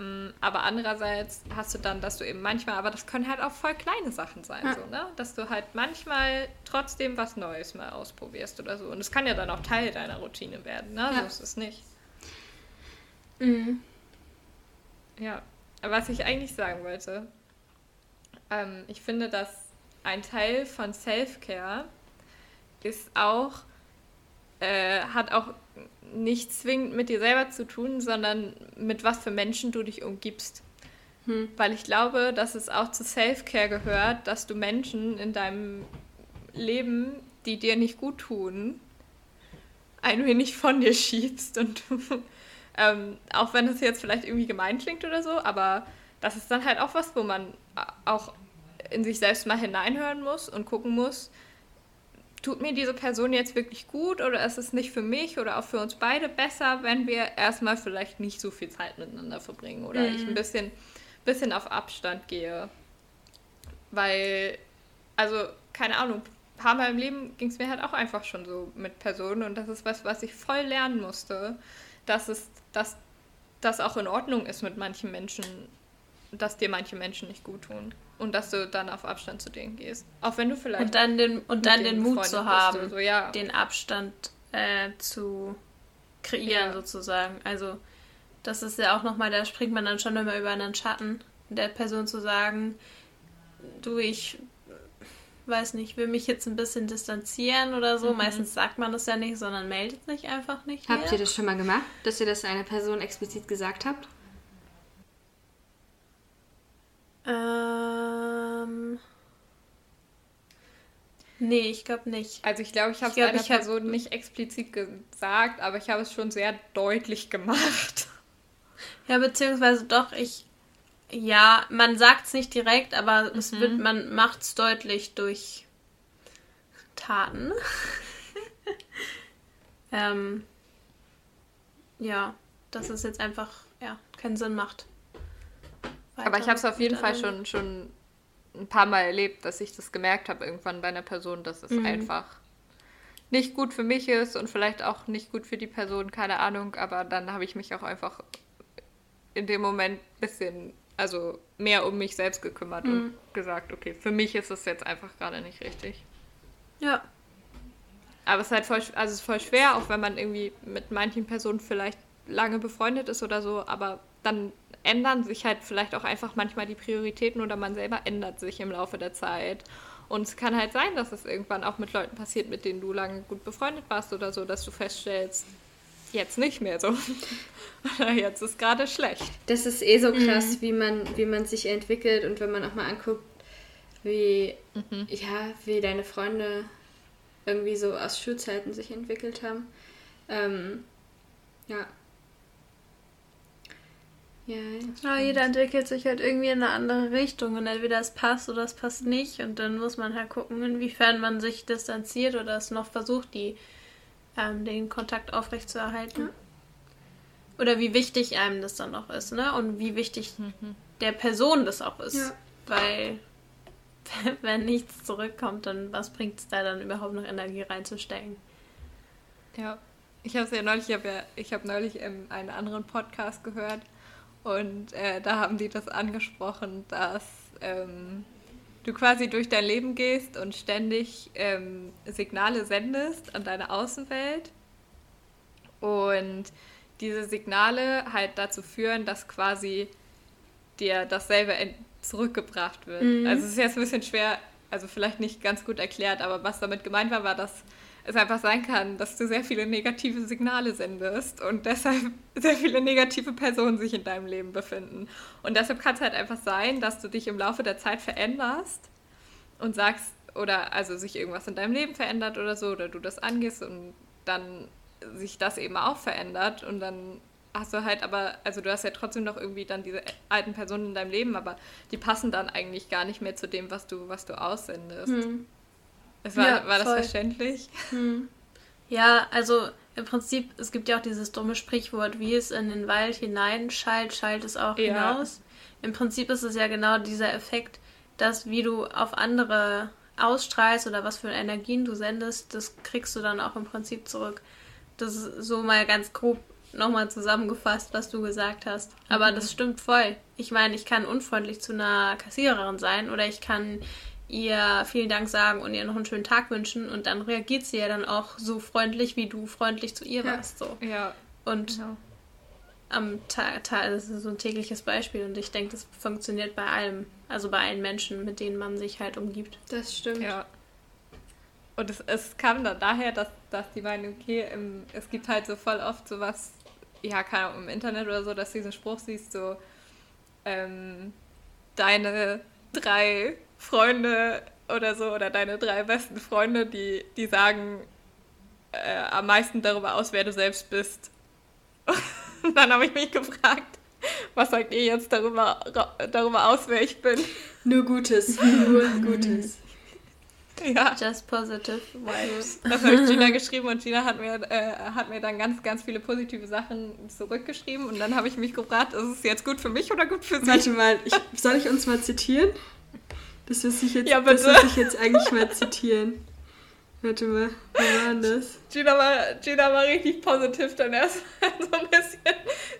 A: Mm, aber andererseits hast du dann, dass du eben manchmal, aber das können halt auch voll kleine Sachen sein, ja. so, ne? Dass du halt manchmal trotzdem was Neues mal ausprobierst oder so. Und es kann ja dann auch Teil deiner Routine werden, ne? Ja. So ist es nicht. Mhm. Ja, was ich eigentlich sagen wollte, ähm, ich finde, dass ein Teil von Self-Care ist auch, äh, hat auch nicht zwingend mit dir selber zu tun, sondern mit was für Menschen du dich umgibst. Hm. Weil ich glaube, dass es auch zu Self-Care gehört, dass du Menschen in deinem Leben, die dir nicht gut tun, ein wenig von dir schiebst. Und *laughs* ähm, auch wenn es jetzt vielleicht irgendwie gemein klingt oder so, aber das ist dann halt auch was, wo man auch in sich selbst mal hineinhören muss und gucken muss, tut mir diese Person jetzt wirklich gut oder ist es nicht für mich oder auch für uns beide besser, wenn wir erstmal vielleicht nicht so viel Zeit miteinander verbringen oder mhm. ich ein bisschen, bisschen auf Abstand gehe. Weil, also, keine Ahnung, ein paar Mal im Leben ging es mir halt auch einfach schon so mit Personen und das ist was, was ich voll lernen musste, dass es, dass das auch in Ordnung ist mit manchen Menschen, dass dir manche Menschen nicht gut tun und dass du dann auf Abstand zu denen gehst. Auch wenn du vielleicht.
C: Und dann den, und dann den Mut zu haben, so, ja. den Abstand äh, zu kreieren, ja. sozusagen. Also, das ist ja auch nochmal, da springt man dann schon immer über einen Schatten der Person zu sagen, du, ich weiß nicht, will mich jetzt ein bisschen distanzieren oder so. Mhm. Meistens sagt man das ja nicht, sondern meldet sich einfach nicht.
B: Habt mehr. ihr das schon mal gemacht, dass ihr das einer Person explizit gesagt habt?
C: Nee, ich glaube nicht.
A: Also ich glaube, ich habe es einer Person hab... nicht explizit gesagt, aber ich habe es schon sehr deutlich gemacht. *laughs*
C: Ja, beziehungsweise doch, ich. Ja, man sagt es nicht direkt, aber mhm. es wird, man macht es deutlich durch Taten. *laughs* ähm, ja, dass es jetzt einfach ja, keinen Sinn macht.
A: Aber ich habe es auf jeden Fall schon, schon ein paar Mal erlebt, dass ich das gemerkt habe irgendwann bei einer Person, dass es mhm. einfach nicht gut für mich ist und vielleicht auch nicht gut für die Person, keine Ahnung, aber dann habe ich mich auch einfach in dem Moment ein bisschen, also mehr um mich selbst gekümmert mhm. und gesagt, okay, für mich ist es jetzt einfach gerade nicht richtig. Ja. Aber es ist halt voll, also es ist voll schwer, auch wenn man irgendwie mit manchen Personen vielleicht lange befreundet ist oder so, aber dann ändern sich halt vielleicht auch einfach manchmal die Prioritäten oder man selber ändert sich im Laufe der Zeit. Und es kann halt sein, dass es irgendwann auch mit Leuten passiert, mit denen du lange gut befreundet warst oder so, dass du feststellst, jetzt nicht mehr so. *laughs* oder jetzt ist gerade schlecht.
B: Das ist eh so krass, mhm. wie, man, wie man sich entwickelt und wenn man auch mal anguckt, wie, mhm. ja, wie deine Freunde irgendwie so aus Schulzeiten sich entwickelt haben. Ähm, ja,
C: ja, ja, jeder entwickelt sich halt irgendwie in eine andere Richtung und entweder es passt oder es passt nicht und dann muss man halt gucken, inwiefern man sich distanziert oder es noch versucht, die, ähm, den Kontakt aufrechtzuerhalten. Ja. Oder wie wichtig einem das dann auch ist, ne? Und wie wichtig mhm. der Person das auch ist. Ja. Weil *laughs* wenn nichts zurückkommt, dann was bringt es da dann überhaupt noch Energie reinzustecken?
A: Ja, ich habe es ja neulich, ich habe ja, ich habe neulich in einen anderen Podcast gehört und äh, da haben die das angesprochen, dass ähm, du quasi durch dein Leben gehst und ständig ähm, Signale sendest an deine Außenwelt. Und diese Signale halt dazu führen, dass quasi dir dasselbe zurückgebracht wird. Mhm. Also es ist jetzt ein bisschen schwer, also vielleicht nicht ganz gut erklärt, aber was damit gemeint war, war, dass es einfach sein kann, dass du sehr viele negative Signale sendest und deshalb *laughs* sehr viele negative Personen sich in deinem Leben befinden. Und deshalb kann es halt einfach sein, dass du dich im Laufe der Zeit veränderst und sagst, oder also sich irgendwas in deinem Leben verändert oder so, oder du das angehst und dann sich das eben auch verändert und dann hast du halt aber, also du hast ja trotzdem noch irgendwie dann diese alten Personen in deinem Leben, aber die passen dann eigentlich gar nicht mehr zu dem, was du, was du aussendest. Hm. Es war, ja, war das verständlich?
C: Hm. Ja, also im Prinzip, es gibt ja auch dieses dumme Sprichwort, wie es in den Wald hinein schallt, schallt es auch ja. hinaus. Im Prinzip ist es ja genau dieser Effekt, dass wie du auf andere ausstrahlst oder was für Energien du sendest, das kriegst du dann auch im Prinzip zurück. Das ist so mal ganz grob nochmal zusammengefasst, was du gesagt hast. Aber mhm. das stimmt voll. Ich meine, ich kann unfreundlich zu einer Kassiererin sein oder ich kann ihr vielen Dank sagen und ihr noch einen schönen Tag wünschen und dann reagiert sie ja dann auch so freundlich, wie du freundlich zu ihr warst. So. Ja. Und genau. am Tag, das ist so ein tägliches Beispiel und ich denke, das funktioniert bei allem, also bei allen Menschen, mit denen man sich halt umgibt.
B: Das stimmt.
A: Ja. Und es, es kam dann daher, dass, dass die meinen, okay, im, es gibt halt so voll oft sowas, ja, keine Ahnung, im Internet oder so, dass du diesen Spruch siehst, so, ähm, deine drei Freunde oder so oder deine drei besten Freunde, die, die sagen äh, am meisten darüber aus, wer du selbst bist. Und *laughs* dann habe ich mich gefragt, was sagt ihr jetzt darüber, darüber aus, wer ich bin?
B: Nur Gutes, *laughs* nur Gutes.
C: Ja. Just positive vibes.
A: Das habe ich Gina geschrieben und Gina hat mir, äh, hat mir dann ganz, ganz viele positive Sachen zurückgeschrieben und dann habe ich mich gefragt, ist es jetzt gut für mich oder gut für sie?
B: Warte mal, ich, soll ich uns mal zitieren? Das muss ich jetzt, ja, das muss ich jetzt eigentlich mal zitieren. Warte mal, wie war denn das?
A: Gina war, Gina war richtig positiv dann erst so ein bisschen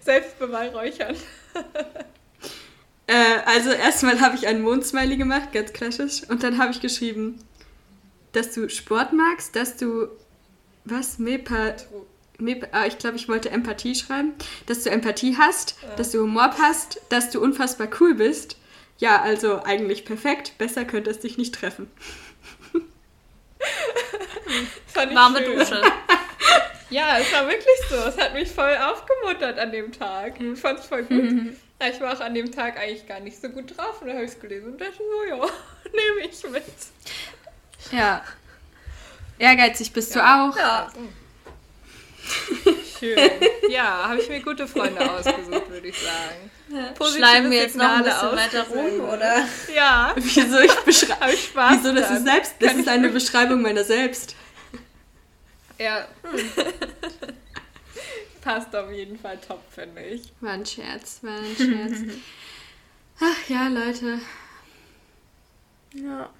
A: selbstbeweihräuchern.
B: äh, also erstmal habe ich einen Mondsmiley gemacht, ganz klassisch. Und dann habe ich geschrieben, dass du Sport magst, dass du was? Mepa... Mep ah, ich glaube, ich wollte Empathie schreiben. Dass du Empathie hast, ja. dass du Humor hast, dass du unfassbar cool bist ja, also eigentlich perfekt. Besser könnte es dich nicht treffen. *laughs*
A: Warme schön. Dusche. *laughs* ja, es war wirklich so. Es hat mich voll aufgemuntert an dem Tag. Ich fand es voll gut. *laughs* Mhm. Ich war auch an dem Tag eigentlich gar nicht so gut drauf und dann habe ich es gelesen und dachte so, ja, nehme ich mit.
B: Ja. Ehrgeizig bist ja. du auch. Ja.
A: Schön. Ja, habe ich mir gute Freunde ausgesucht, würde ich sagen.
C: Ja. Schleimen wir jetzt noch ein bisschen weiter rum, oder?
A: Ja. *laughs*
B: Wieso ich beschreibe Spaß. Wieso das ist selbst? Das ist eine *laughs* Beschreibung meiner selbst.
A: Ja. Hm. *laughs* Passt auf jeden Fall top, finde ich.
B: War ein Scherz, war ein Scherz. Ach ja, Leute.
A: Ja.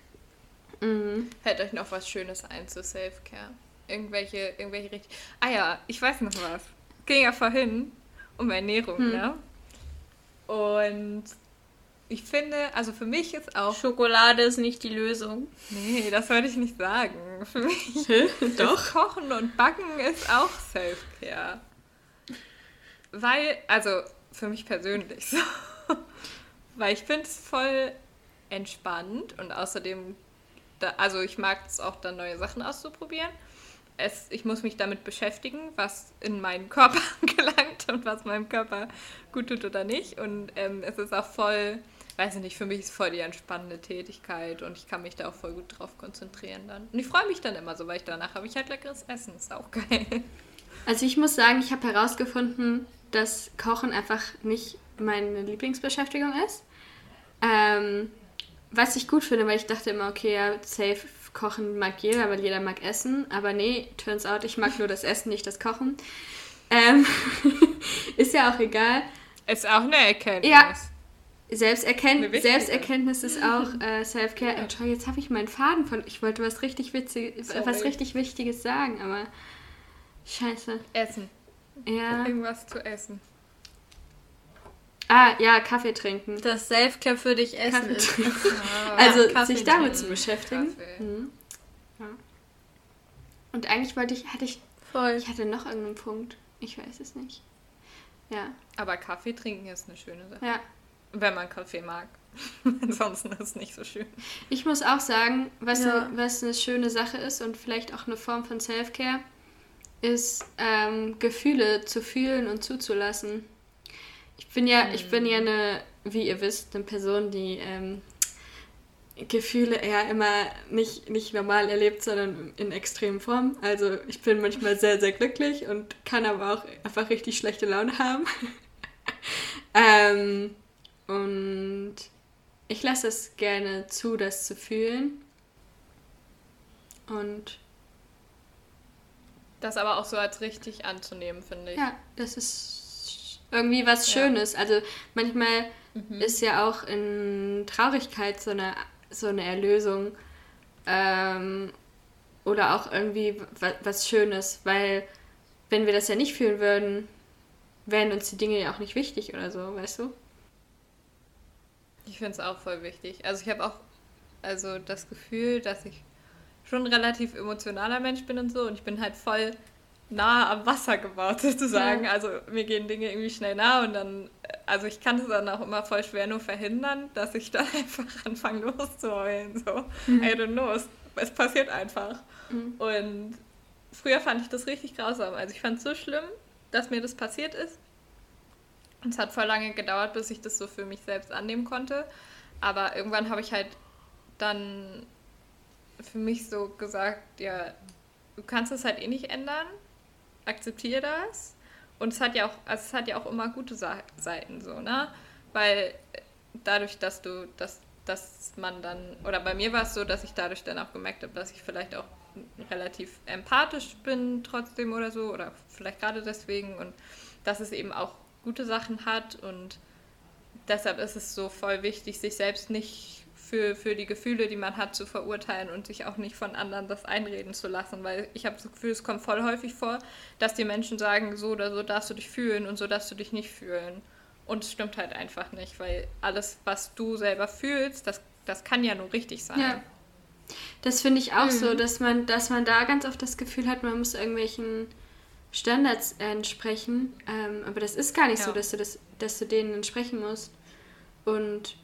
A: Mhm. Fällt euch noch was Schönes ein zu Self-Care? Irgendwelche, irgendwelche richtig. Ah ja, ich weiß noch was. Ging ja vorhin um Ernährung, hm. ne? Und ich finde, also für mich ist auch.
C: Schokolade ist nicht die Lösung.
A: Nee, das würde ich nicht sagen. Für mich Doch. Kochen und Backen ist auch Self-Care. Weil, also für mich persönlich so. Weil ich finde es voll entspannt und außerdem, da, also ich mag es auch dann neue Sachen auszuprobieren. Es, ich muss mich damit beschäftigen, was in meinen Körper *laughs* gelangt und was meinem Körper gut tut oder nicht. Und ähm, es ist auch voll weiß ich nicht, für mich ist voll die entspannende Tätigkeit und ich kann mich da auch voll gut drauf konzentrieren dann. Und ich freue mich dann immer so, weil ich danach habe ich halt leckeres Essen. Ist auch geil. *laughs*
B: Also ich muss sagen, ich habe herausgefunden, dass Kochen einfach nicht meine Lieblingsbeschäftigung ist. Ähm, was ich gut finde, weil ich dachte immer, okay, ja, safe kochen mag jeder, weil jeder mag essen. Aber nee, turns out, ich mag nur das Essen, nicht das Kochen. Ähm, *laughs* ist ja auch egal.
A: Ist auch eine Erkenntnis.
B: Ja, Selbsterkennt Selbsterkenntnis ist auch *laughs* äh, Self-Care. Ja. Entschuldigung, jetzt habe ich meinen Faden von. Ich wollte was richtig Witziges, was richtig Wichtiges sagen, aber. Scheiße.
A: Essen. Ja. Irgendwas zu essen.
B: Ah, ja, Kaffee trinken.
C: Das Self-Care für dich essen Kaffee ist. *laughs*
B: Ah, also ja, sich damit zu beschäftigen. Mhm. Ja. Und eigentlich wollte ich, hatte ich. Voll. Ich hatte noch irgendeinen Punkt. Ich weiß es nicht. Ja.
A: Aber Kaffee trinken ist eine schöne Sache.
B: Ja.
A: Wenn man Kaffee mag. *laughs* Ansonsten ist es nicht so schön.
B: Ich muss auch sagen, was, ja. eine, was eine schöne Sache ist und vielleicht auch eine Form von Self-Care, ist ähm, Gefühle zu fühlen und zuzulassen. Ich bin ja, ich bin ja eine, wie ihr wisst, eine Person, die ähm, Gefühle eher immer nicht, nicht normal erlebt, sondern in extremen Form. Also ich bin manchmal sehr, sehr glücklich und kann aber auch einfach richtig schlechte Laune haben. *laughs* ähm, und ich lasse es gerne zu, das zu fühlen. Und
A: das aber auch so als richtig anzunehmen, finde ich.
B: Ja, das ist irgendwie was Schönes. Ja. Also manchmal mhm. ist ja auch in Traurigkeit so eine, so eine Erlösung. Ähm, oder auch irgendwie was Schönes, weil wenn wir das ja nicht fühlen würden, wären uns die Dinge ja auch nicht wichtig oder so, weißt du?
A: Ich finde es auch voll wichtig. Also ich habe auch also das Gefühl, dass ich schon ein relativ emotionaler Mensch bin und so und ich bin halt voll nah am Wasser gebaut sozusagen. Ja. Also mir gehen Dinge irgendwie schnell nah und dann, also ich kann es dann auch immer voll schwer nur verhindern, dass ich dann *laughs* einfach anfange loszuheulen. So, mhm. I don't know, es, es passiert einfach. Mhm. Und früher fand ich das richtig grausam. Also ich fand es so schlimm, dass mir das passiert ist. Und es hat voll lange gedauert, bis ich das so für mich selbst annehmen konnte. Aber irgendwann habe ich halt dann für mich so gesagt, ja, du kannst es halt eh nicht ändern. Akzeptiere das. Und es hat ja auch, also es hat ja auch immer gute Seiten so, ne? Weil dadurch, dass du, dass, dass man dann, oder bei mir war es so, dass ich dadurch dann auch gemerkt habe, dass ich vielleicht auch relativ empathisch bin trotzdem oder so, oder vielleicht gerade deswegen und dass es eben auch gute Sachen hat und deshalb ist es so voll wichtig, sich selbst nicht für, für die Gefühle, die man hat, zu verurteilen und sich auch nicht von anderen das einreden zu lassen, weil ich habe das Gefühl, es kommt voll häufig vor, dass die Menschen sagen, so oder so darfst du dich fühlen und so darfst du dich nicht fühlen. Und es stimmt halt einfach nicht, weil alles, was du selber fühlst, das, das kann ja nur richtig sein. Ja.
B: Das finde ich auch mhm. so, dass man, dass man da ganz oft das Gefühl hat, man muss irgendwelchen Standards entsprechen. Ähm, aber das ist gar nicht ja. so, dass du, das, dass du denen entsprechen musst. Und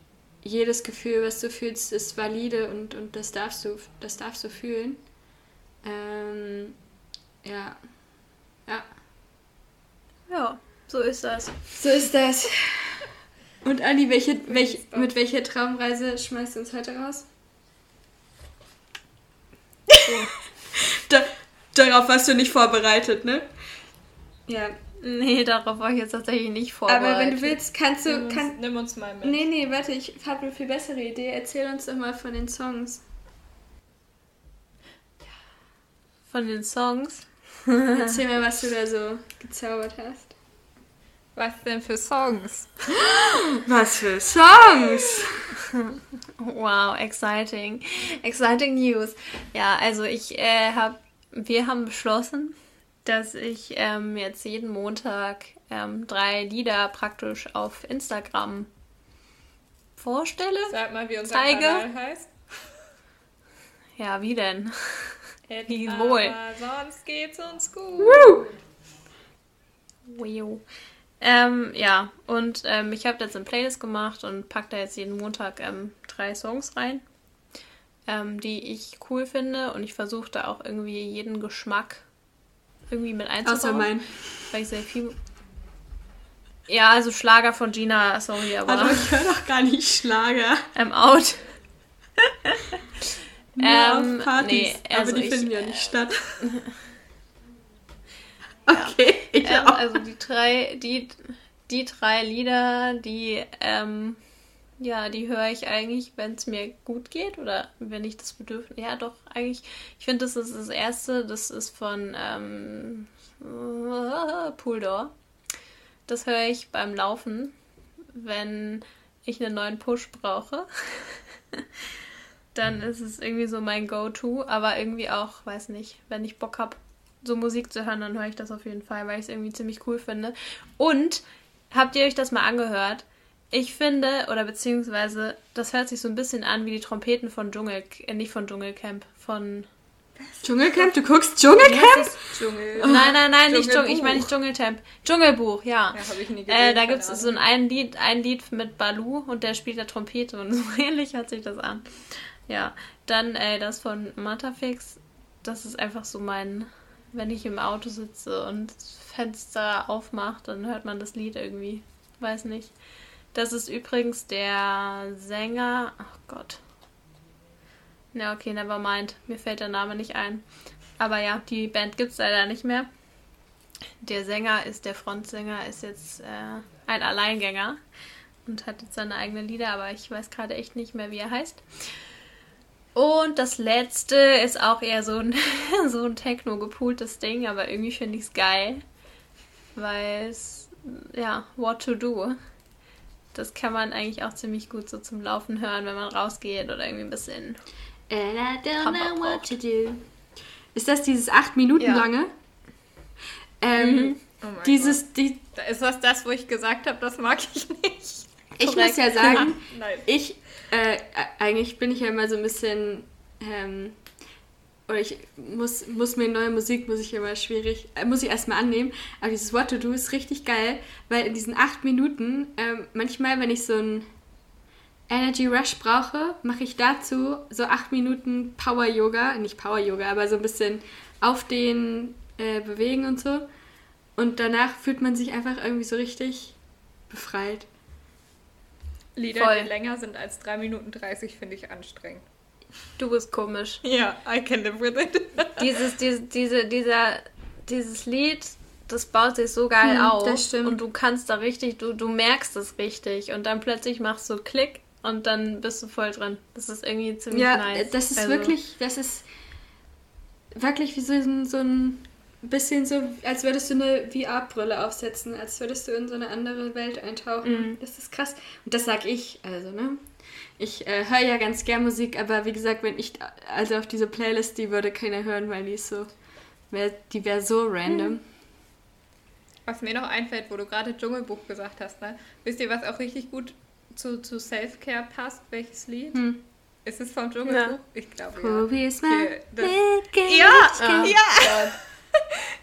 B: jedes Gefühl, was du fühlst, ist valide und, und das, darfst du, das darfst du fühlen. Ähm, ja. Ja.
C: Ja, so ist das.
B: So ist das. Und Anni, welche, welch, mit welcher Traumreise schmeißt du uns heute raus? *laughs* da, darauf warst du nicht vorbereitet, ne?
C: Ja. Nee, darauf war ich jetzt tatsächlich nicht vorbereitet.
B: Aber wenn du willst, kannst du.
A: Nimm uns,
B: kann,
A: nimm uns mal mit.
B: Nee, nee, warte, ich habe eine viel bessere Idee. Erzähl uns doch mal von den Songs.
C: Von den Songs? *laughs*
B: Erzähl mal, was du da so gezaubert hast.
A: Was denn für Songs? *gasps*
B: Was für Songs? *laughs*
C: wow, exciting. Exciting News. Ja, also ich äh, habe, wir haben beschlossen, dass ich ähm, jetzt jeden Montag ähm, drei Lieder praktisch auf Instagram vorstelle.
A: Sag mal, wie unser zeige. Kanal heißt. *laughs*
C: Ja, wie denn? *laughs*
A: wie wohl? Sonst geht's uns gut. Woo!
C: Wow. Ähm, ja, und ähm, ich habe jetzt eine Playlist gemacht und packe da jetzt jeden Montag ähm, drei Songs rein, ähm, die ich cool finde. Und ich versuche da auch irgendwie jeden Geschmack irgendwie mit einzubauen. Außer mein. Weil ich sehr viel. Ja, also Schlager von Gina, sorry, aber.
B: Also ich höre doch gar nicht Schlager.
C: I'm out. *laughs*
B: Nur ähm, auf Partys, nee, also aber die ich, finden ja nicht statt. *laughs* *laughs*
C: okay, ich ähm, auch. Also die drei, die, die drei Lieder, die, ähm, ja, die höre ich eigentlich, wenn es mir gut geht oder wenn ich das Bedürfnis. Ja, doch, eigentlich. Ich finde, das ist das erste, das ist von ähm, *laughs* Pool Door. Das höre ich beim Laufen, wenn ich einen neuen Push brauche. *laughs* Dann ist es irgendwie so mein Go-To, aber irgendwie auch, weiß nicht, wenn ich Bock habe, so Musik zu hören, dann höre ich das auf jeden Fall, weil ich es irgendwie ziemlich cool finde. Und habt ihr euch das mal angehört? Ich finde, oder beziehungsweise, das hört sich so ein bisschen an wie die Trompeten von Dschungel, äh, nicht von Dschungelcamp, von.
B: Dschungelcamp? Du guckst Dschungelcamp?
C: Dschungel. Nein, nein, nein, nicht Dschungel, ich meine nicht Dschungelcamp. Dschungelbuch, ja. ja hab ich nie gesehen, äh, da gibt es so ein Lied, ein Lied mit Balu und der spielt der Trompete und *laughs* so ähnlich hört sich das an. Ja, dann äh, das von Matafix, das ist einfach so mein wenn ich im Auto sitze und Fenster aufmacht, dann hört man das Lied irgendwie. Weiß nicht. Das ist übrigens der Sänger. Ach Gott. Ja, okay, never mind. Mir fällt der Name nicht ein. Aber ja, die Band gibt es leider nicht mehr. Der Sänger ist, der Frontsänger ist jetzt äh, ein Alleingänger und hat jetzt seine eigenen Lieder, aber ich weiß gerade echt nicht mehr, wie er heißt. Und das letzte ist auch eher so ein, *laughs* so ein techno-gepultes Ding, aber irgendwie finde ich es geil. Weil es, ja, What to Do. Das kann man eigentlich auch ziemlich gut so zum Laufen hören, wenn man rausgeht oder irgendwie ein bisschen. And I don't know
B: what to do. Ist das dieses acht Minuten ja. lange? Ähm, mhm. oh dieses, die,
A: ist das das, wo ich gesagt habe, das mag ich nicht?
B: Ich Korrekt. muss ja sagen, *laughs* ich äh, eigentlich bin ich ja immer so ein bisschen, ähm, oder ich muss, muss mir neue Musik, muss ich immer schwierig, äh, muss ich erstmal annehmen. Aber dieses What to Do ist richtig geil, weil in diesen acht Minuten, ähm, manchmal, wenn ich so ein Energy Rush brauche, mache ich dazu so acht Minuten Power Yoga, nicht Power Yoga, aber so ein bisschen auf den äh, bewegen und so. Und danach fühlt man sich einfach irgendwie so richtig befreit.
A: Lieder, Voll. die länger sind als 3 Minuten 30, finde ich anstrengend.
C: Du bist komisch.
A: Ja, I can live with it. *laughs*
C: dieses, diese, diese, dieser, dieses Lied, das baut sich so geil hm, auf. Das stimmt. Und du kannst da richtig, du, du merkst es richtig. Und dann plötzlich machst du Klick und dann bist du voll drin. Das ist irgendwie ziemlich ja, nice.
B: Ja, das ist also. wirklich, das ist wirklich wie so ein, so ein bisschen so, als würdest du eine VR-Brille aufsetzen, als würdest du in so eine andere Welt eintauchen. Mm. Das ist krass. Und das sag ich, also, ne? Ich äh, höre ja ganz gern Musik, aber wie gesagt, wenn ich, also auf diese Playlist, die würde keiner hören, weil die ist so, wär, die wäre so random. Mm.
A: Was mir noch einfällt, wo du gerade Dschungelbuch gesagt hast, ne? Wisst ihr, was auch richtig gut zu, zu Self-Care passt? Welches Lied? Hm. Ist es vom Dschungelbuch? Ja. Ich glaube, ja. Okay, das, ja, ja. ja.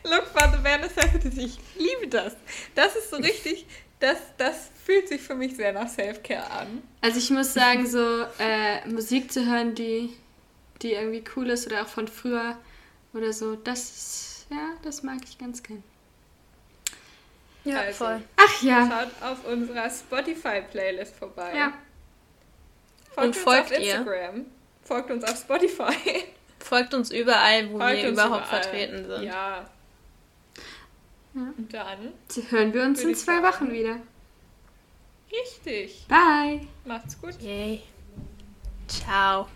A: Look for the bare necessities. Ich liebe das. Das ist so richtig, das, das fühlt sich für mich sehr nach Self-Care an.
B: Also ich muss sagen, so äh, Musik zu hören, die, die irgendwie cool ist oder auch von früher oder so, das ist, ja, das mag ich ganz gern.
A: Ja, also, voll.
B: Ach ja.
A: Schaut auf unserer Spotify-Playlist vorbei.
B: Ja.
C: Folgt Und folgt uns auf Instagram.
A: Ihr. Folgt uns auf Spotify.
C: Folgt uns überall, wo Folgt wir überhaupt überall. vertreten sind.
A: Ja. Ja. Und dann
B: hören wir uns in zwei sagen. Wochen wieder.
A: Richtig.
B: Bye.
A: Macht's gut.
C: Yay. Ciao.